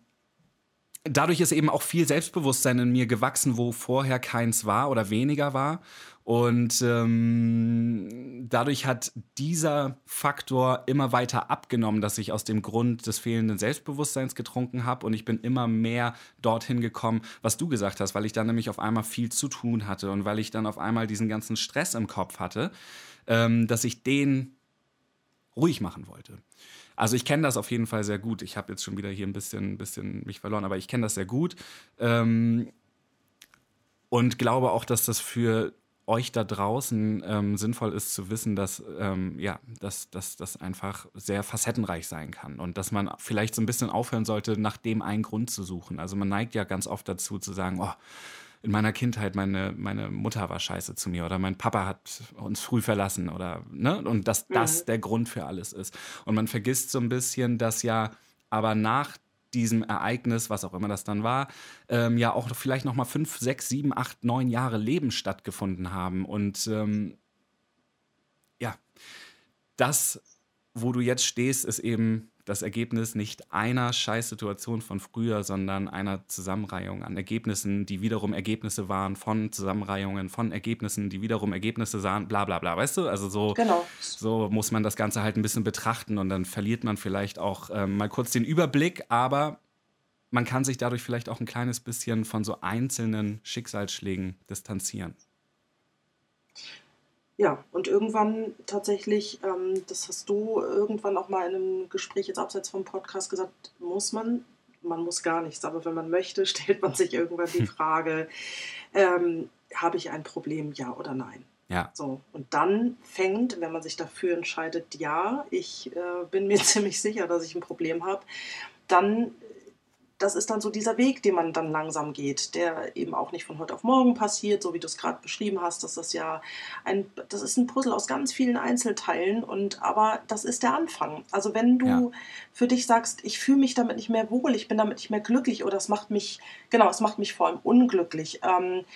dadurch ist eben auch viel Selbstbewusstsein in mir gewachsen, wo vorher keins war oder weniger war. Und ähm, dadurch hat dieser Faktor immer weiter abgenommen, dass ich aus dem Grund des fehlenden Selbstbewusstseins getrunken habe. Und ich bin immer mehr dorthin gekommen, was du gesagt hast, weil ich dann nämlich auf einmal viel zu tun hatte und weil ich dann auf einmal diesen ganzen Stress im Kopf hatte, ähm, dass ich den ruhig machen wollte. Also ich kenne das auf jeden Fall sehr gut. Ich habe jetzt schon wieder hier ein bisschen, bisschen mich verloren, aber ich kenne das sehr gut ähm, und glaube auch, dass das für euch da draußen ähm, sinnvoll ist zu wissen, dass ähm, ja, dass, dass das einfach sehr facettenreich sein kann und dass man vielleicht so ein bisschen aufhören sollte, nach dem einen Grund zu suchen. Also man neigt ja ganz oft dazu zu sagen, oh, in meiner Kindheit, meine, meine Mutter war scheiße zu mir oder mein Papa hat uns früh verlassen oder, ne? Und dass das mhm. der Grund für alles ist. Und man vergisst so ein bisschen, dass ja aber nach diesem Ereignis, was auch immer das dann war, ähm, ja auch vielleicht noch mal fünf, sechs, sieben, acht, neun Jahre Leben stattgefunden haben. Und ähm, ja, das, wo du jetzt stehst, ist eben das Ergebnis nicht einer Scheißsituation von früher, sondern einer Zusammenreihung an Ergebnissen, die wiederum Ergebnisse waren von Zusammenreihungen von Ergebnissen, die wiederum Ergebnisse sahen, bla bla bla, weißt du? Also so, genau. so muss man das Ganze halt ein bisschen betrachten und dann verliert man vielleicht auch ähm, mal kurz den Überblick, aber man kann sich dadurch vielleicht auch ein kleines bisschen von so einzelnen Schicksalsschlägen distanzieren. Ja, und irgendwann tatsächlich, ähm, das hast du irgendwann auch mal in einem Gespräch jetzt abseits vom Podcast gesagt, muss man, man muss gar nichts, aber wenn man möchte, [LAUGHS] stellt man sich irgendwann die Frage, ähm, habe ich ein Problem, ja oder nein? Ja. So, und dann fängt, wenn man sich dafür entscheidet, ja, ich äh, bin mir [LAUGHS] ziemlich sicher, dass ich ein Problem habe, dann das ist dann so dieser Weg, den man dann langsam geht, der eben auch nicht von heute auf morgen passiert, so wie du es gerade beschrieben hast. Das ist ja ein, das ist ein Puzzle aus ganz vielen Einzelteilen und aber das ist der Anfang. Also wenn du ja. für dich sagst, ich fühle mich damit nicht mehr wohl, ich bin damit nicht mehr glücklich oder es macht mich, genau, es macht mich vor allem unglücklich. Ähm,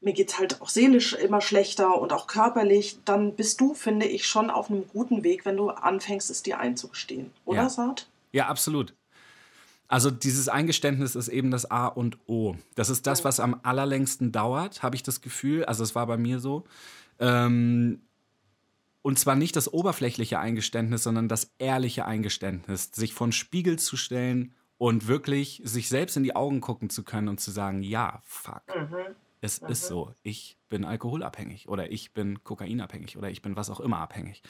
mir geht es halt auch seelisch immer schlechter und auch körperlich, dann bist du, finde ich, schon auf einem guten Weg, wenn du anfängst, es dir einzugestehen. Oder, ja. Saad? Ja, absolut. Also dieses Eingeständnis ist eben das A und O. Das ist das, was am allerlängsten dauert, habe ich das Gefühl. Also es war bei mir so. Ähm, und zwar nicht das oberflächliche Eingeständnis, sondern das ehrliche Eingeständnis, sich vor den Spiegel zu stellen und wirklich sich selbst in die Augen gucken zu können und zu sagen, ja, fuck. Mhm. Es mhm. ist so, ich bin alkoholabhängig oder ich bin kokainabhängig oder ich bin was auch immer abhängig.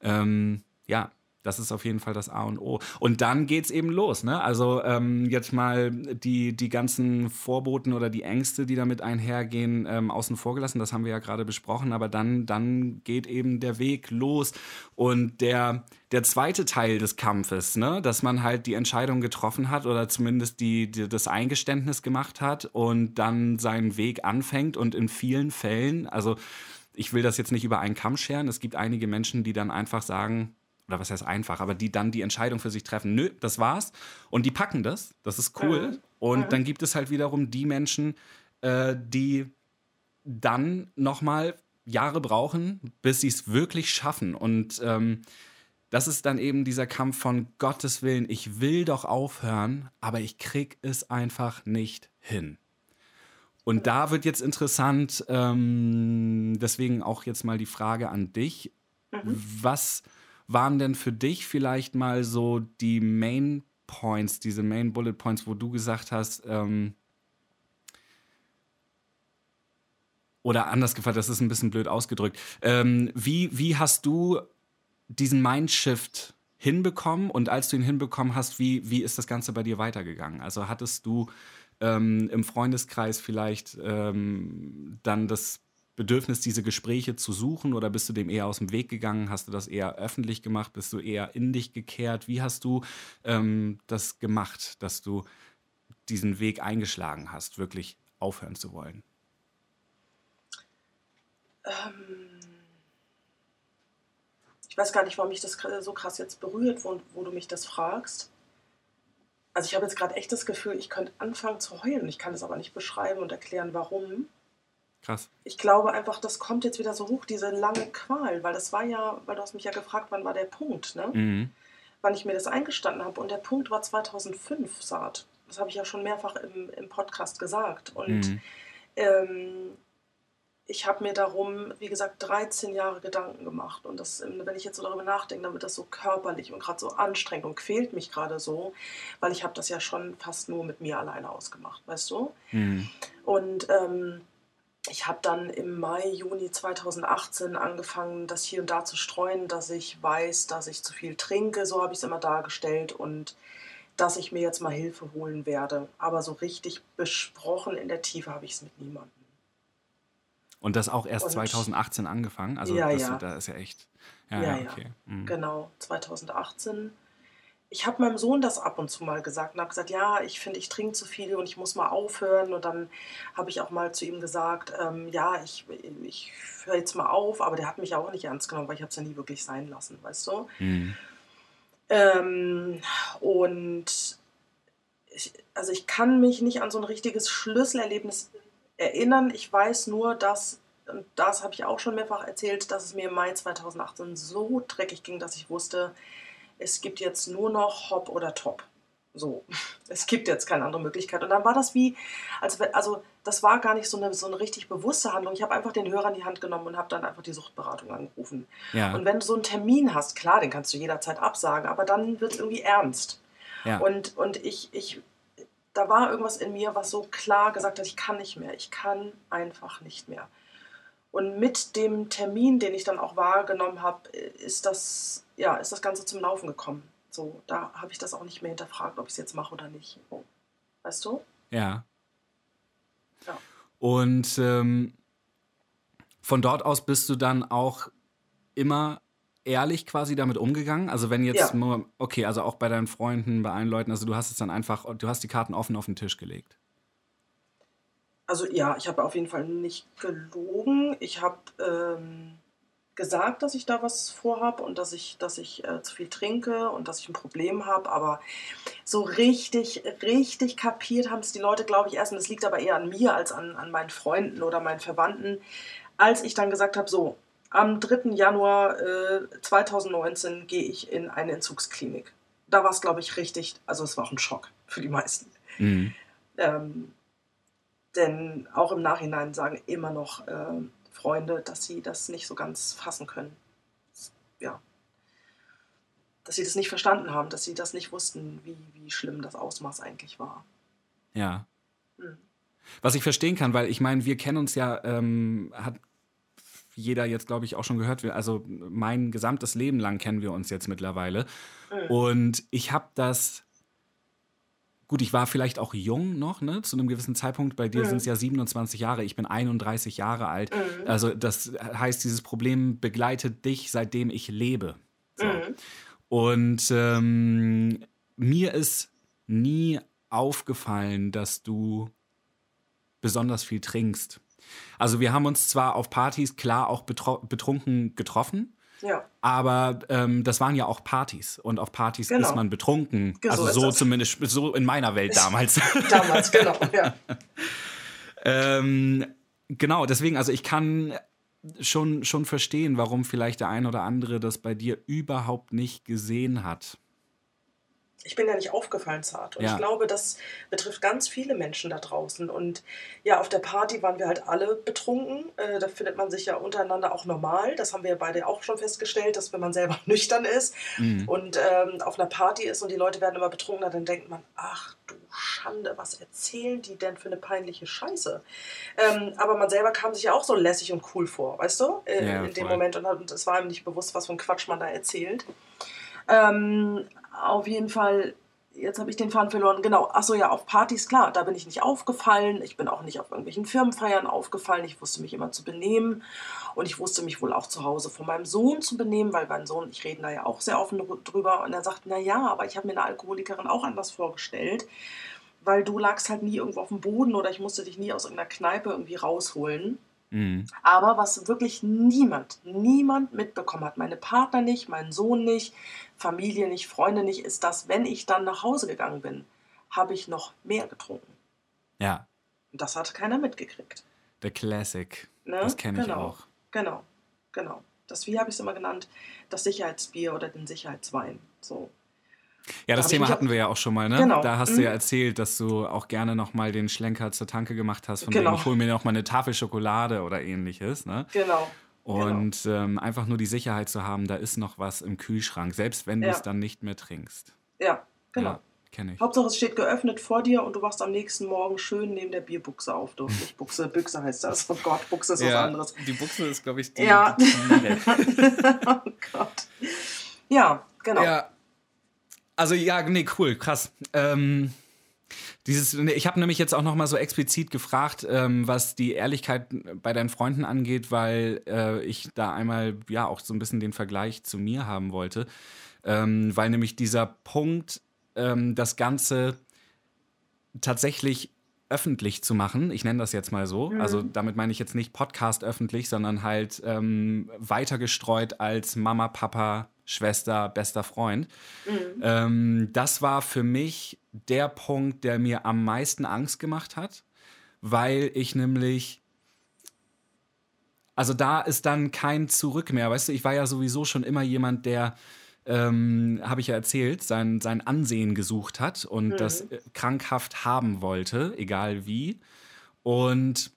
Ähm, ja, das ist auf jeden Fall das A und O. Und dann geht's eben los. Ne? Also ähm, jetzt mal die, die ganzen Vorboten oder die Ängste, die damit einhergehen, ähm, außen vor gelassen. Das haben wir ja gerade besprochen. Aber dann, dann geht eben der Weg los. Und der, der zweite Teil des Kampfes, ne? dass man halt die Entscheidung getroffen hat oder zumindest die, die, das Eingeständnis gemacht hat und dann seinen Weg anfängt. Und in vielen Fällen, also ich will das jetzt nicht über einen Kamm scheren. Es gibt einige Menschen, die dann einfach sagen, oder was heißt einfach, aber die dann die Entscheidung für sich treffen, nö, das war's. Und die packen das, das ist cool. Mhm. Und mhm. dann gibt es halt wiederum die Menschen, äh, die dann nochmal Jahre brauchen, bis sie es wirklich schaffen. Und ähm, das ist dann eben dieser Kampf von Gottes Willen, ich will doch aufhören, aber ich krieg es einfach nicht hin. Und da wird jetzt interessant, ähm, deswegen auch jetzt mal die Frage an dich. Mhm. Was waren denn für dich vielleicht mal so die Main Points, diese Main Bullet Points, wo du gesagt hast, ähm, oder anders gefragt, das ist ein bisschen blöd ausgedrückt. Ähm, wie, wie hast du diesen Mindshift hinbekommen und als du ihn hinbekommen hast, wie, wie ist das Ganze bei dir weitergegangen? Also hattest du ähm, im Freundeskreis vielleicht ähm, dann das Bedürfnis, diese Gespräche zu suchen oder bist du dem eher aus dem Weg gegangen? Hast du das eher öffentlich gemacht? Bist du eher in dich gekehrt? Wie hast du ähm, das gemacht, dass du diesen Weg eingeschlagen hast, wirklich aufhören zu wollen? Ähm, ich weiß gar nicht, warum mich das so krass jetzt berührt, wo, wo du mich das fragst. Also ich habe jetzt gerade echt das Gefühl, ich könnte anfangen zu heulen. Ich kann es aber nicht beschreiben und erklären, warum. Krass. Ich glaube einfach, das kommt jetzt wieder so hoch, diese lange Qual, weil das war ja, weil du hast mich ja gefragt, wann war der Punkt, ne? Mhm. Wann ich mir das eingestanden habe. Und der Punkt war 2005, Saat. Das habe ich ja schon mehrfach im, im Podcast gesagt. Und mhm. ähm, ich habe mir darum, wie gesagt, 13 Jahre Gedanken gemacht. Und das, wenn ich jetzt so darüber nachdenke, dann wird das so körperlich und gerade so anstrengend und quält mich gerade so, weil ich habe das ja schon fast nur mit mir alleine ausgemacht, weißt du? Mhm. Und ähm, ich habe dann im Mai, Juni 2018 angefangen, das hier und da zu streuen, dass ich weiß, dass ich zu viel trinke. So habe ich es immer dargestellt und dass ich mir jetzt mal Hilfe holen werde. Aber so richtig besprochen in der Tiefe habe ich es mit niemandem. Und das auch erst Und- 2018 angefangen? Also Ja, das, ja. da ist ja echt. Ja, Ja, ja, okay. Mhm. Genau, 2018. Ich habe meinem Sohn das ab und zu mal gesagt und habe gesagt, ja, ich finde, ich trinke zu viel und ich muss mal aufhören. Und dann habe ich auch mal zu ihm gesagt, ähm, ja, ich, ich höre jetzt mal auf. Aber der hat mich auch nicht ernst genommen, weil ich habe es ja nie wirklich sein lassen, weißt du? Mhm. Ähm, und ich, also ich kann mich nicht an so ein richtiges Schlüsselerlebnis erinnern. Ich weiß nur, dass, und das habe ich auch schon mehrfach erzählt, dass es mir im Mai 2018 so dreckig ging, dass ich wusste, es gibt jetzt nur noch Hop oder Top. So, [LAUGHS] es gibt jetzt keine andere Möglichkeit. Und dann war das wie, als, also das war gar nicht so eine, so eine richtig bewusste Handlung. Ich habe einfach den Hörer in die Hand genommen und habe dann einfach die Suchtberatung angerufen. Ja. Und wenn du so einen Termin hast, klar, den kannst du jederzeit absagen, aber dann wird es irgendwie ernst. ja. Und, und ich, ich, da war irgendwas in mir, was so klar gesagt hat, ich kann nicht mehr, ich kann einfach nicht mehr. Und mit dem Termin, den ich dann auch wahrgenommen habe, ist das, ja, ist das Ganze zum Laufen gekommen. So, da habe ich das auch nicht mehr hinterfragt, ob ich es jetzt mache oder nicht. Weißt du? Ja. Ja. Und ähm, von dort aus bist du dann auch immer ehrlich quasi damit umgegangen? Also wenn jetzt Ja. nur, okay, also auch bei deinen Freunden, bei allen Leuten, also du hast es dann einfach, du hast die Karten offen auf den Tisch gelegt. Also ja, ich habe auf jeden Fall nicht gelogen. Ich habe ähm, gesagt, dass ich da was vorhabe und dass ich, dass ich äh, zu viel trinke und dass ich ein Problem habe. Aber so richtig, richtig kapiert haben es die Leute, glaube ich, erst. Und das liegt aber eher an mir als an, an meinen Freunden oder meinen Verwandten, als ich dann gesagt habe, so, am 3. Januar äh, 2019 gehe ich in eine Entzugsklinik. Da war es, glaube ich, richtig, also es war auch ein Schock für die meisten. Mhm. Ähm, denn auch im Nachhinein sagen immer noch ähm, Freunde, dass sie das nicht so ganz fassen können. Ja. Dass sie das nicht verstanden haben, dass sie das nicht wussten, wie, wie schlimm das Ausmaß eigentlich war. Ja. Hm. Was ich verstehen kann, weil ich meine, wir kennen uns ja, ähm, hat jeder jetzt, glaube ich, auch schon gehört. Also mein gesamtes Leben lang kennen wir uns jetzt mittlerweile. Mhm. Und ich habe das. Gut, ich war vielleicht auch jung noch, ne, zu einem gewissen Zeitpunkt. Bei dir Mhm. sind es ja 27 Jahre, ich bin 31 Jahre alt. Mhm. Also, das heißt, dieses Problem begleitet dich, seitdem ich lebe. So. Mhm. Und ähm, mir ist nie aufgefallen, dass du besonders viel trinkst. Also wir haben uns zwar auf Partys klar auch betrunken getroffen, Ja, aber ähm, das waren ja auch Partys und auf Partys Genau. ist man betrunken. Ge- so also so zumindest so in meiner Welt [LAUGHS] damals. damals, genau. [LAUGHS] Ja. ähm, genau, deswegen, also ich kann schon, schon verstehen, warum vielleicht der ein oder andere das bei dir überhaupt nicht gesehen hat. Ich bin ja nicht aufgefallen, Zart. Und Ja. ich glaube, das betrifft ganz viele Menschen da draußen. Und ja, auf der Party waren wir halt alle betrunken. Äh, da findet man sich ja untereinander auch normal. Das haben wir beide auch schon festgestellt, dass wenn man selber [LAUGHS] nüchtern ist Mhm. und ähm, auf einer Party ist und die Leute werden immer betrunkener, dann denkt man, ach du Schande, was erzählen die denn für eine peinliche Scheiße? Ähm, aber man selber kam sich ja auch so lässig und cool vor, weißt du, äh, Ja, in dem. Moment. Und es war ihm nicht bewusst, was für ein Quatsch man da erzählt. Ähm, auf jeden Fall, jetzt habe ich den Faden verloren. Genau, achso, ja, auf Partys, klar, da bin ich nicht aufgefallen. Ich bin auch nicht auf irgendwelchen Firmenfeiern aufgefallen. Ich wusste mich immer zu benehmen. Und ich wusste mich wohl auch zu Hause von meinem Sohn zu benehmen, weil mein Sohn, ich rede da ja auch sehr offen drüber. Und er sagt, na ja, aber ich habe mir eine Alkoholikerin auch anders vorgestellt. Weil du lagst halt nie irgendwo auf dem Boden oder ich musste dich nie aus irgendeiner Kneipe irgendwie rausholen. Mhm. Aber was wirklich niemand, niemand mitbekommen hat, meine Partner nicht, mein Sohn nicht, Familie nicht, Freunde nicht, ist, dass wenn ich dann nach Hause gegangen bin, habe ich noch mehr getrunken. Ja, Und das hat keiner mitgekriegt. der Classic. Ne? Das kenne ich genau, auch. Genau, genau. Das, wie habe ich es immer genannt, das Sicherheitsbier oder den Sicherheitswein. So. Ja, Da das ich Thema hatten wir ja auch schon mal, ne? Genau. Da hast du Mhm. ja erzählt, dass du auch gerne nochmal den Schlenker zur Tanke gemacht hast, von Genau. wegen, ich hol mir nochmal eine Tafel Schokolade oder ähnliches, ne? Genau. Und ähm, einfach nur die Sicherheit zu haben, da ist noch was im Kühlschrank, selbst wenn du Ja. es dann nicht mehr trinkst. Ja, genau. Ja, kenne ich. Hauptsache es steht geöffnet vor dir und du wachst am nächsten Morgen schön neben der Bierbuchse auf. Du, nicht Buchse, Büchse heißt das. Oh Gott, Buchse ist was anderes. die Buchse ist, glaube ich, die, Ja. die [LAUGHS] oh Gott. Ja, genau. Ja. Also ja, nee, cool, krass. Ähm, Dieses, ich habe nämlich jetzt auch noch mal so explizit gefragt, ähm, was die Ehrlichkeit bei deinen Freunden angeht, weil äh, ich da einmal ja auch so ein bisschen den Vergleich zu mir haben wollte, ähm, weil nämlich dieser Punkt, ähm, das Ganze tatsächlich öffentlich zu machen, ich nenne das jetzt mal so, mhm. also damit meine ich jetzt nicht Podcast öffentlich, sondern halt ähm, weiter gestreut als Mama, Papa, Schwester, bester Freund. Mhm. Ähm, das war für mich der Punkt, der mir am meisten Angst gemacht hat, weil ich nämlich also da ist dann kein Zurück mehr. Weißt du, ich war ja sowieso schon immer jemand, der, ähm, habe ich ja erzählt, sein, sein Ansehen gesucht hat und mhm. das äh, krankhaft haben wollte, egal wie. Und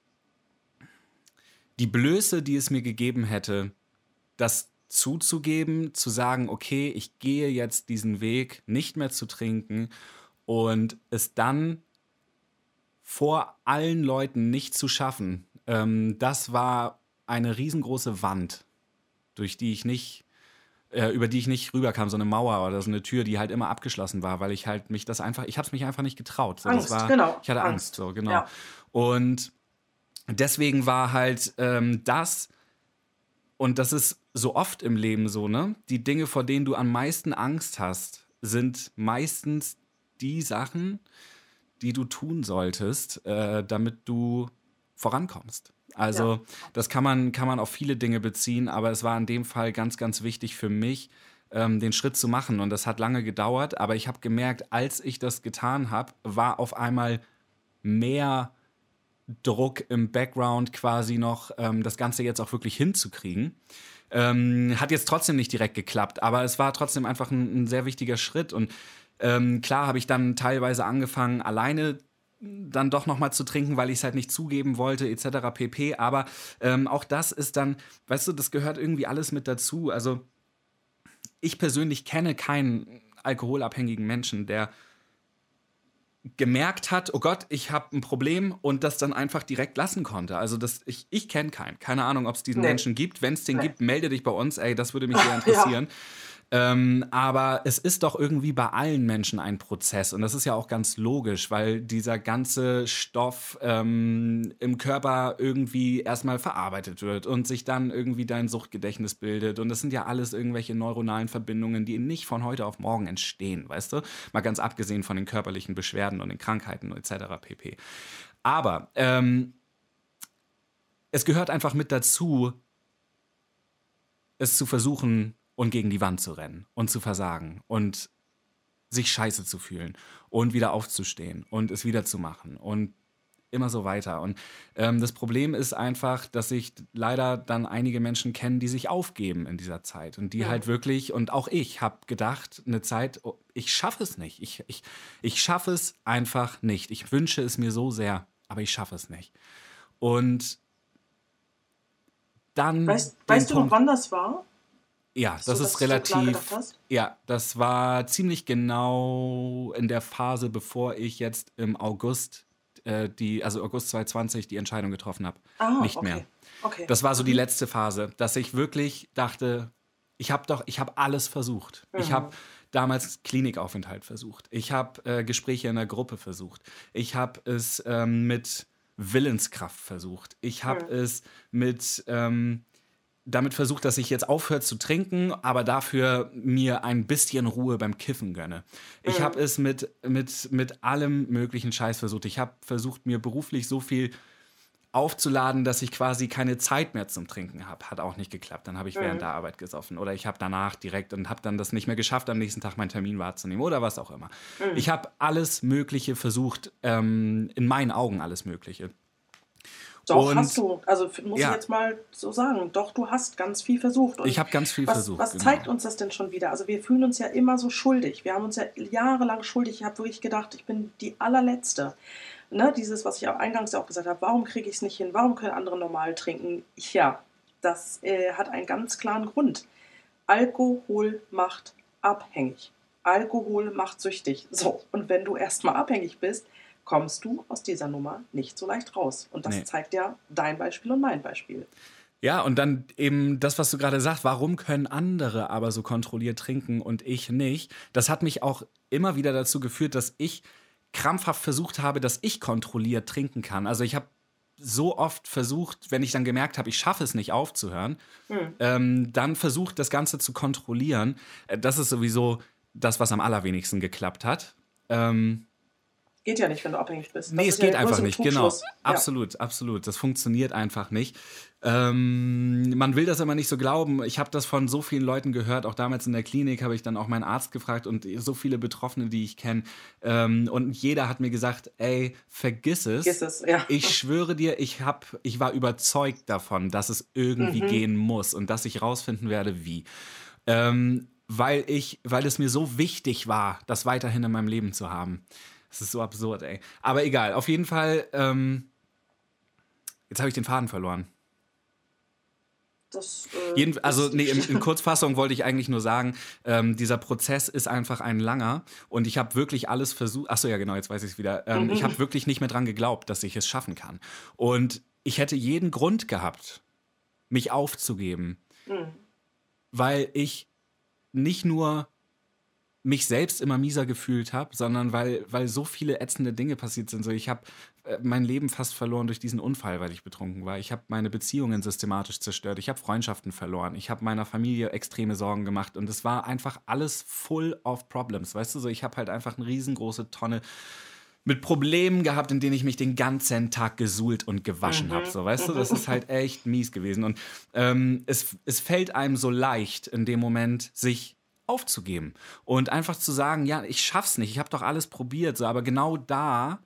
die Blöße, die es mir gegeben hätte, das zuzugeben, zu sagen, okay, ich gehe jetzt diesen Weg, nicht mehr zu trinken und es dann vor allen Leuten nicht zu schaffen, ähm, das war eine riesengroße Wand, durch die ich nicht, äh, über die ich nicht rüberkam, so eine Mauer oder so eine Tür, die halt immer abgeschlossen war, weil ich halt mich das einfach, ich habe es mich einfach nicht getraut. So, Angst, war, genau. Ich hatte Angst, Angst so genau. Ja. Und deswegen war halt ähm, das und das ist so oft im Leben so, ne? Die Dinge, vor denen du am meisten Angst hast, sind meistens die Sachen, die du tun solltest, äh, damit du vorankommst. Also ja. das kann man, kann man auf viele Dinge beziehen, aber es war in dem Fall ganz, ganz wichtig für mich, ähm, den Schritt zu machen. Und das hat lange gedauert, aber ich habe gemerkt, als ich das getan habe, war auf einmal mehr Druck im Background quasi noch, ähm, das Ganze jetzt auch wirklich hinzukriegen. Ähm, hat jetzt trotzdem nicht direkt geklappt, aber es war trotzdem einfach ein, ein sehr wichtiger Schritt. Und ähm, klar habe ich dann teilweise angefangen, alleine dann doch noch mal zu trinken, weil ich es halt nicht zugeben wollte, etc. pp. Aber ähm, auch das ist dann, weißt du, das gehört irgendwie alles mit dazu. Also ich persönlich kenne keinen alkoholabhängigen Menschen, der gemerkt hat, oh Gott, ich habe ein Problem und das dann einfach direkt lassen konnte. Also das, ich, ich kenne keinen. Keine Ahnung, ob es diesen nee. Menschen gibt. Wenn es den nee. gibt, melde dich bei uns. Ey, das würde mich [LAUGHS] sehr interessieren. ja. Ähm, aber es ist doch irgendwie bei allen Menschen ein Prozess und das ist ja auch ganz logisch, weil dieser ganze Stoff ähm, im Körper irgendwie erstmal verarbeitet wird und sich dann irgendwie dein Suchtgedächtnis bildet und das sind ja alles irgendwelche neuronalen Verbindungen, die nicht von heute auf morgen entstehen, weißt du? Mal ganz abgesehen von den körperlichen Beschwerden und den Krankheiten etc. pp. Aber ähm, es gehört einfach mit dazu, es zu versuchen, und gegen die Wand zu rennen und zu versagen und sich scheiße zu fühlen und wieder aufzustehen und es wieder zu machen und immer so weiter. Und ähm, das Problem ist einfach, dass ich leider dann einige Menschen kenne, die sich aufgeben in dieser Zeit und die ja. halt wirklich, und auch ich habe gedacht, eine Zeit, oh, ich schaffe es nicht. Ich, ich, ich schaffe es einfach nicht. Ich wünsche es mir so sehr, aber ich schaffe es nicht. Und dann. Weißt, weißt du noch, wann das war? Ja, das so, ist relativ. Ja, das war ziemlich genau in der Phase, bevor ich jetzt im August äh, die, also August 2020 die Entscheidung getroffen habe. Ah, Nicht okay. mehr. Okay. Das war so die mhm. letzte Phase, dass ich wirklich dachte, ich habe doch, ich habe alles versucht. Mhm. Ich habe damals Klinikaufenthalt versucht. Ich habe äh, Gespräche in der Gruppe versucht. Ich habe es ähm, mit Willenskraft versucht. Ich habe mhm. es mit ähm, damit versucht, dass ich jetzt aufhöre zu trinken, aber dafür mir ein bisschen Ruhe beim Kiffen gönne. Ich mhm. habe es mit, mit, mit allem möglichen Scheiß versucht. Ich habe versucht, mir beruflich so viel aufzuladen, dass ich quasi keine Zeit mehr zum Trinken habe. Hat auch nicht geklappt. Dann habe ich mhm. während der Arbeit gesoffen. Oder ich habe danach direkt und habe dann das nicht mehr geschafft, am nächsten Tag meinen Termin wahrzunehmen oder was auch immer. Mhm. Ich habe alles Mögliche versucht, ähm, in meinen Augen alles Mögliche. Doch, und, hast du. Also muss ja. ich jetzt mal so sagen. Doch, du hast ganz viel versucht. Und ich habe ganz viel was, versucht. Was genau. zeigt uns das denn schon wieder? Also wir fühlen uns ja immer so schuldig. Wir haben uns ja jahrelang schuldig. Ich habe wirklich gedacht, ich bin die allerletzte. Ne, dieses, was ich auch eingangs auch gesagt habe, warum kriege ich es nicht hin? Warum können andere normal trinken? Ja, das äh, hat einen ganz klaren Grund. Alkohol macht abhängig. Alkohol macht süchtig. So, und wenn du erstmal abhängig bist, kommst du aus dieser Nummer nicht so leicht raus. Und das nee. zeigt ja dein Beispiel und mein Beispiel. Ja, und dann eben das, was du gerade sagst, warum können andere aber so kontrolliert trinken und ich nicht? Das hat mich auch immer wieder dazu geführt, dass ich krampfhaft versucht habe, dass ich kontrolliert trinken kann. Also ich habe so oft versucht, wenn ich dann gemerkt habe, ich schaffe es nicht aufzuhören, hm. ähm, dann versucht, das Ganze zu kontrollieren. Äh, das ist sowieso das, was am allerwenigsten geklappt hat. Ähm, geht ja nicht, wenn du abhängig bist. Das nee, es geht ja einfach nicht, genau. Absolut, ja. absolut. Das funktioniert einfach nicht. Ähm, man will das immer nicht so glauben. Ich habe das von so vielen Leuten gehört. Auch damals in der Klinik habe ich dann auch meinen Arzt gefragt und so viele Betroffene, die ich kenne. Ähm, und jeder hat mir gesagt: Ey, vergiss es. Vergiss es ja. Ich schwöre dir, ich, hab, ich war überzeugt davon, dass es irgendwie mhm. gehen muss und dass ich rausfinden werde, wie. Ähm, weil, ich, weil es mir so wichtig war, das weiterhin in meinem Leben zu haben. Das ist so absurd, ey. Aber egal, auf jeden Fall. Ähm, jetzt habe ich den Faden verloren. Das, äh, Jeden, also nee, in, in, [LAUGHS] Kurzfassung wollte ich eigentlich nur sagen, ähm, dieser Prozess ist einfach ein langer und ich habe wirklich alles versucht. Achso, ja genau, jetzt weiß ich es wieder. Ähm, mhm. Ich habe wirklich nicht mehr dran geglaubt, dass ich es schaffen kann. Und ich hätte jeden Grund gehabt, mich aufzugeben, mhm. weil ich nicht nur mich selbst immer mieser gefühlt habe, sondern weil, weil so viele ätzende Dinge passiert sind. So, ich habe äh, mein Leben fast verloren durch diesen Unfall, weil ich betrunken war. Ich habe meine Beziehungen systematisch zerstört. Ich habe Freundschaften verloren. Ich habe meiner Familie extreme Sorgen gemacht. Und es war einfach alles full of problems. Weißt du, so ich habe halt einfach eine riesengroße Tonne mit Problemen gehabt, in denen ich mich den ganzen Tag gesuhlt und gewaschen mhm. habe. So, weißt du, das ist halt echt mies gewesen. Und ähm, es, es fällt einem so leicht in dem Moment, sich aufzugeben und einfach zu sagen, ja, ich schaff's nicht, ich habe doch alles probiert, so, aber genau da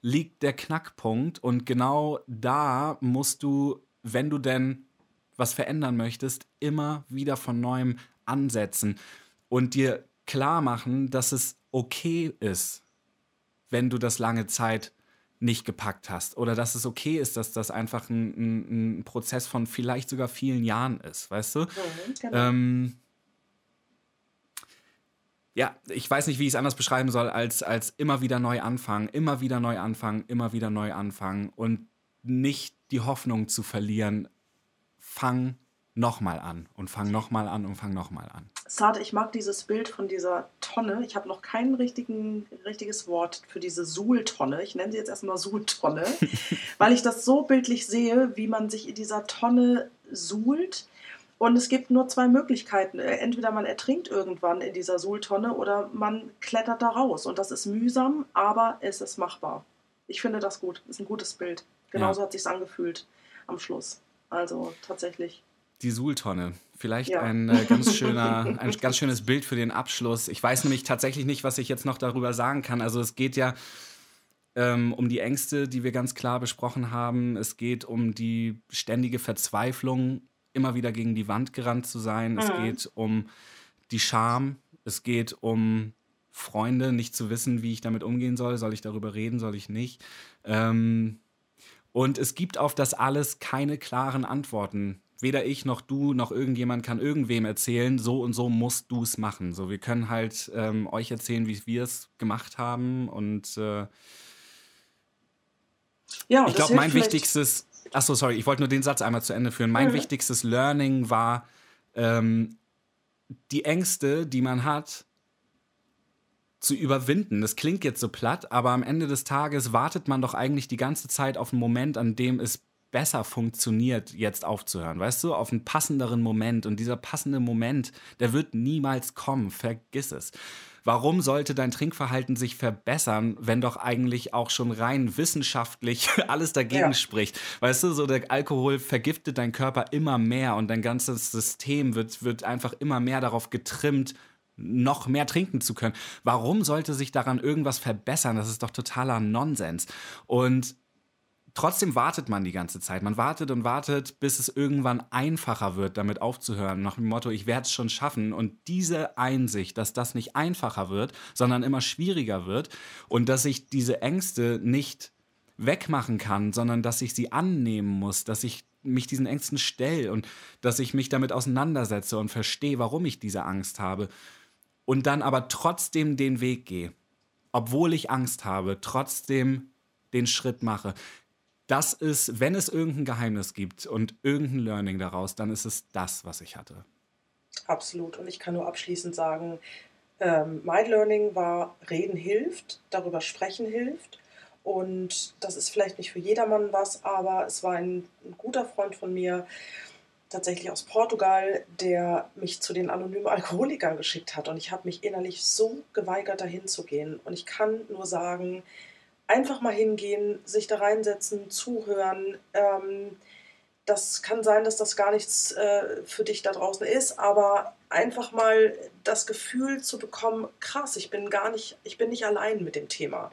liegt der Knackpunkt und genau da musst du, wenn du denn was verändern möchtest, immer wieder von neuem ansetzen und dir klar machen, dass es okay ist, wenn du das lange Zeit nicht gepackt hast oder dass es okay ist, dass das einfach ein, ein, ein Prozess von vielleicht sogar vielen Jahren ist, weißt du? Mhm, genau. ähm, ja, ich weiß nicht, wie ich es anders beschreiben soll, als, als immer wieder neu anfangen, immer wieder neu anfangen, immer wieder neu anfangen und nicht die Hoffnung zu verlieren, fang nochmal an und fang nochmal an und fang nochmal an. Sade, ich mag dieses Bild von dieser Tonne. Ich habe noch kein richtigen, richtiges Wort für diese Suhltonne. Ich nenne sie jetzt erstmal Suhltonne, [LAUGHS] weil ich das so bildlich sehe, wie man sich in dieser Tonne suhlt und es gibt nur zwei Möglichkeiten. Äh, entweder man ertrinkt irgendwann in dieser Suhltonne oder man klettert da raus. Und das ist mühsam, aber es ist machbar. Ich finde das gut. Ist ein gutes Bild. Genauso ja. hat sich angefühlt am Schluss. Also tatsächlich. Die Suhltonne. Vielleicht ja. ein, äh, ganz [LAUGHS] schöner, ein ganz schönes Bild für den Abschluss. Ich weiß nämlich tatsächlich nicht, was ich jetzt noch darüber sagen kann. Also es geht ja ähm, um die Ängste, die wir ganz klar besprochen haben. Es geht um die ständige Verzweiflung immer wieder gegen die Wand gerannt zu sein. Mhm. Es geht um die Scham. Es geht um Freunde, nicht zu wissen, wie ich damit umgehen soll. Soll ich darüber reden, soll ich nicht? Ähm, und es gibt auf das alles keine klaren Antworten. Weder ich noch du noch irgendjemand kann irgendwem erzählen, so und so musst du es machen. So, wir können halt ähm, euch erzählen, wie wir es gemacht haben. Und äh, ja, ich glaube, mein wichtigstes Achso, sorry, ich wollte nur den Satz einmal zu Ende führen. Mein mhm. wichtigstes Learning war, ähm, die Ängste, die man hat, zu überwinden. Das klingt jetzt so platt, aber am Ende des Tages wartet man doch eigentlich die ganze Zeit auf einen Moment, an dem es besser funktioniert, jetzt aufzuhören. Weißt du, auf einen passenderen Moment. Und dieser passende Moment, der wird niemals kommen. Vergiss es. Warum sollte dein Trinkverhalten sich verbessern, wenn doch eigentlich auch schon rein wissenschaftlich [LAUGHS] alles dagegen ja. spricht? Weißt du, so der Alkohol vergiftet deinen Körper immer mehr und dein ganzes System wird, wird einfach immer mehr darauf getrimmt, noch mehr trinken zu können. Warum sollte sich daran irgendwas verbessern? Das ist doch totaler Nonsens. Und trotzdem wartet man die ganze Zeit. Man wartet und wartet, bis es irgendwann einfacher wird, damit aufzuhören. Nach dem Motto, ich werde es schon schaffen. Und diese Einsicht, dass das nicht einfacher wird, sondern immer schwieriger wird und dass ich diese Ängste nicht wegmachen kann, sondern dass ich sie annehmen muss, dass ich mich diesen Ängsten stelle und dass ich mich damit auseinandersetze und verstehe, warum ich diese Angst habe. Und dann aber trotzdem den Weg gehe, obwohl ich Angst habe, trotzdem den Schritt mache das ist, wenn es irgendein Geheimnis gibt und irgendein Learning daraus, dann ist es das, was ich hatte. Absolut. Und ich kann nur abschließend sagen, Ähm, My Learning war Reden hilft, darüber sprechen hilft. Und das ist vielleicht nicht für jedermann was, aber es war ein, ein guter Freund von mir, tatsächlich aus Portugal, der mich zu den anonymen Alkoholikern geschickt hat. Und ich habe mich innerlich so geweigert, dahin zu gehen. Und ich kann nur sagen, einfach mal hingehen, sich da reinsetzen, zuhören. Ähm, das kann sein, dass das gar nichts äh, für dich da draußen ist, aber einfach mal das Gefühl zu bekommen, krass, ich bin gar nicht, ich bin nicht allein mit dem Thema.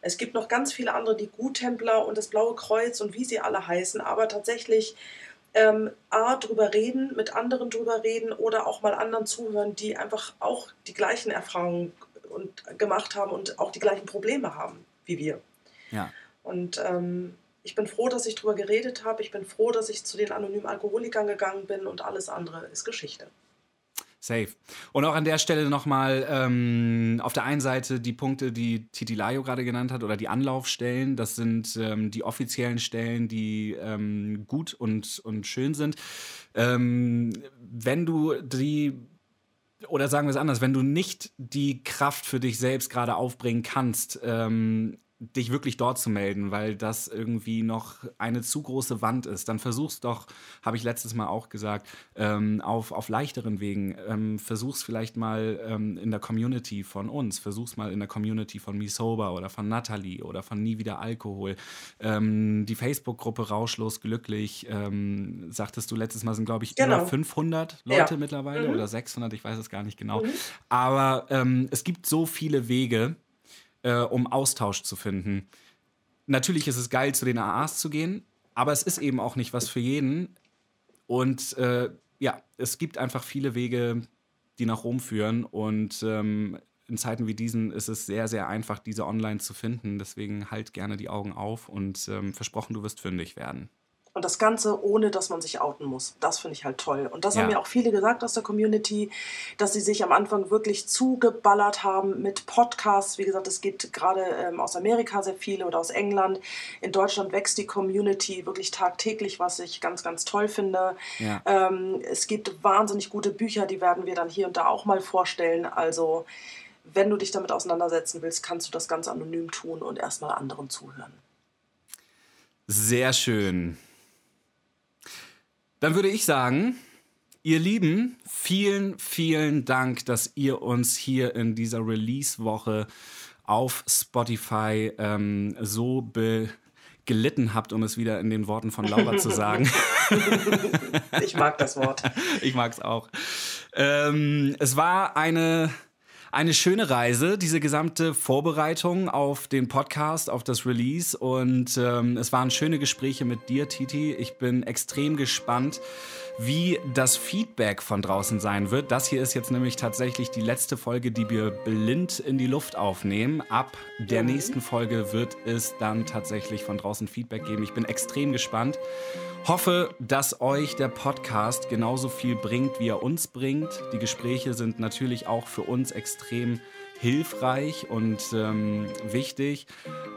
Es gibt noch ganz viele andere, die Guttempler und das Blaue Kreuz und wie sie alle heißen, aber tatsächlich ähm, A, drüber reden, mit anderen drüber reden oder auch mal anderen zuhören, die einfach auch die gleichen Erfahrungen und, gemacht haben und auch die gleichen Probleme haben wie wir. Ja. Und ähm, ich bin froh, dass ich drüber geredet habe. Ich bin froh, dass ich zu den anonymen Alkoholikern gegangen bin und alles andere ist Geschichte. Safe. Und auch an der Stelle nochmal ähm, auf der einen Seite die Punkte, die Titi Layo gerade genannt hat, oder die Anlaufstellen. Das sind ähm, die offiziellen Stellen, die ähm, gut und, und schön sind. Ähm, wenn du die oder sagen wir es anders, wenn du nicht die Kraft für dich selbst gerade aufbringen kannst, ähm, dich wirklich dort zu melden, weil das irgendwie noch eine zu große Wand ist, dann versuch's doch, habe ich letztes Mal auch gesagt, ähm, auf, auf leichteren Wegen. Ähm, versuch's vielleicht mal ähm, in der Community von uns, versuch's mal in der Community von Misoba oder von Natalie oder von Nie wieder Alkohol. Ähm, die Facebook-Gruppe Rauschlos Glücklich, ähm, sagtest du letztes Mal, sind glaube ich genau. über 500 Leute ja. mittlerweile mhm. oder 600, ich weiß es gar nicht genau. Mhm. Aber ähm, es gibt so viele Wege, äh, um Austausch zu finden. Natürlich ist es geil, zu den AAs zu gehen, aber es ist eben auch nicht was für jeden. Und äh, ja, es gibt einfach viele Wege, die nach Rom führen. Und ähm, in Zeiten wie diesen ist es sehr, sehr einfach, diese online zu finden. Deswegen halt gerne die Augen auf und ähm, versprochen, du wirst fündig werden. Und das Ganze ohne, dass man sich outen muss. Das finde ich halt toll. Und das ja. haben mir auch viele gesagt aus der Community, dass sie sich am Anfang wirklich zugeballert haben mit Podcasts. Wie gesagt, es geht gerade ähm, aus Amerika sehr viele oder aus England. In Deutschland wächst die Community wirklich tagtäglich, was ich ganz, ganz toll finde. Ja. Ähm, es gibt wahnsinnig gute Bücher, die werden wir dann hier und da auch mal vorstellen. Also, wenn du dich damit auseinandersetzen willst, kannst du das ganz anonym tun und erstmal anderen zuhören. Sehr schön. Dann würde ich sagen, ihr Lieben, vielen, vielen Dank, dass ihr uns hier in dieser Release-Woche auf Spotify ähm, so gelitten habt, um es wieder in den Worten von Laura zu sagen. [LAUGHS] [LAUGHS] ich mag das Wort. Ich mag es auch. Ähm, es war eine eine schöne Reise, diese gesamte Vorbereitung auf den Podcast, auf das Release. Und ähm, es waren schöne Gespräche mit dir, Titi. Ich bin extrem gespannt, wie das Feedback von draußen sein wird. Das hier ist jetzt nämlich tatsächlich die letzte Folge, die wir blind in die Luft aufnehmen. Ab der mhm. nächsten Folge wird es dann tatsächlich von draußen Feedback geben. Ich bin extrem gespannt. Hoffe, dass euch der Podcast genauso viel bringt, wie er uns bringt. Die Gespräche sind natürlich auch für uns extrem hilfreich und ähm, wichtig,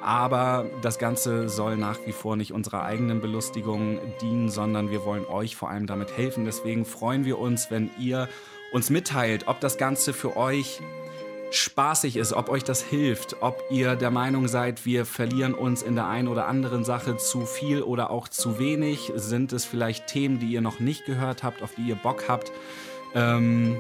aber das Ganze soll nach wie vor nicht unserer eigenen Belustigung dienen, sondern wir wollen euch vor allem damit helfen. Deswegen freuen wir uns, wenn ihr uns mitteilt, ob das Ganze für euch spaßig ist, ob euch das hilft, ob ihr der Meinung seid, wir verlieren uns in der einen oder anderen Sache zu viel oder auch zu wenig. Sind es vielleicht Themen, die ihr noch nicht gehört habt, auf die ihr Bock habt? Ähm,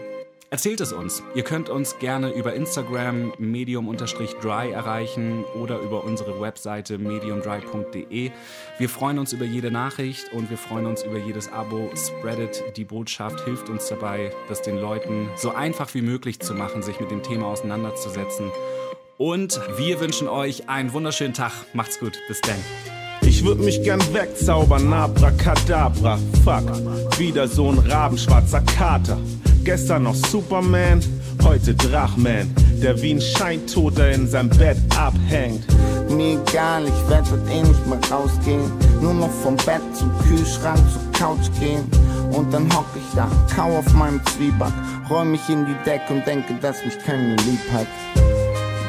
Erzählt es uns. Ihr könnt uns gerne über Instagram medium-dry erreichen oder über unsere Webseite mediumdry.de. Wir freuen uns über jede Nachricht und wir freuen uns über jedes Abo. Spreadet die Botschaft, hilft uns dabei, das den Leuten so einfach wie möglich zu machen, sich mit dem Thema auseinanderzusetzen. Und wir wünschen euch einen wunderschönen Tag. Macht's gut. Bis dann. Ich würd mich gern wegzaubern, abracadabra, fuck. Wieder so ein rabenschwarzer Kater. Gestern noch Superman, heute Drachman, der wie ein Scheintoter in seinem Bett abhängt. Mir egal, ich werd heute eh nicht mehr rausgehen. Nur noch vom Bett zum Kühlschrank zur Couch gehen. Und dann hock ich da, kau auf meinem Zwieback, räum mich in die Decke und denke, dass mich keiner lieb hat.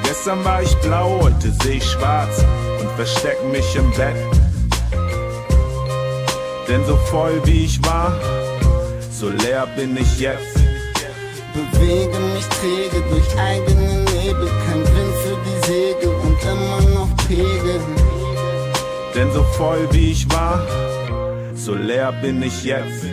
Gestern war ich blau, heute seh ich schwarz und versteck mich im Bett. Denn so voll wie ich war, so leer bin ich jetzt. Bewege mich träge durch eigenen Nebel, kein Wind für die Segel und immer noch Pegel. Denn so voll wie ich war, so leer bin ich jetzt.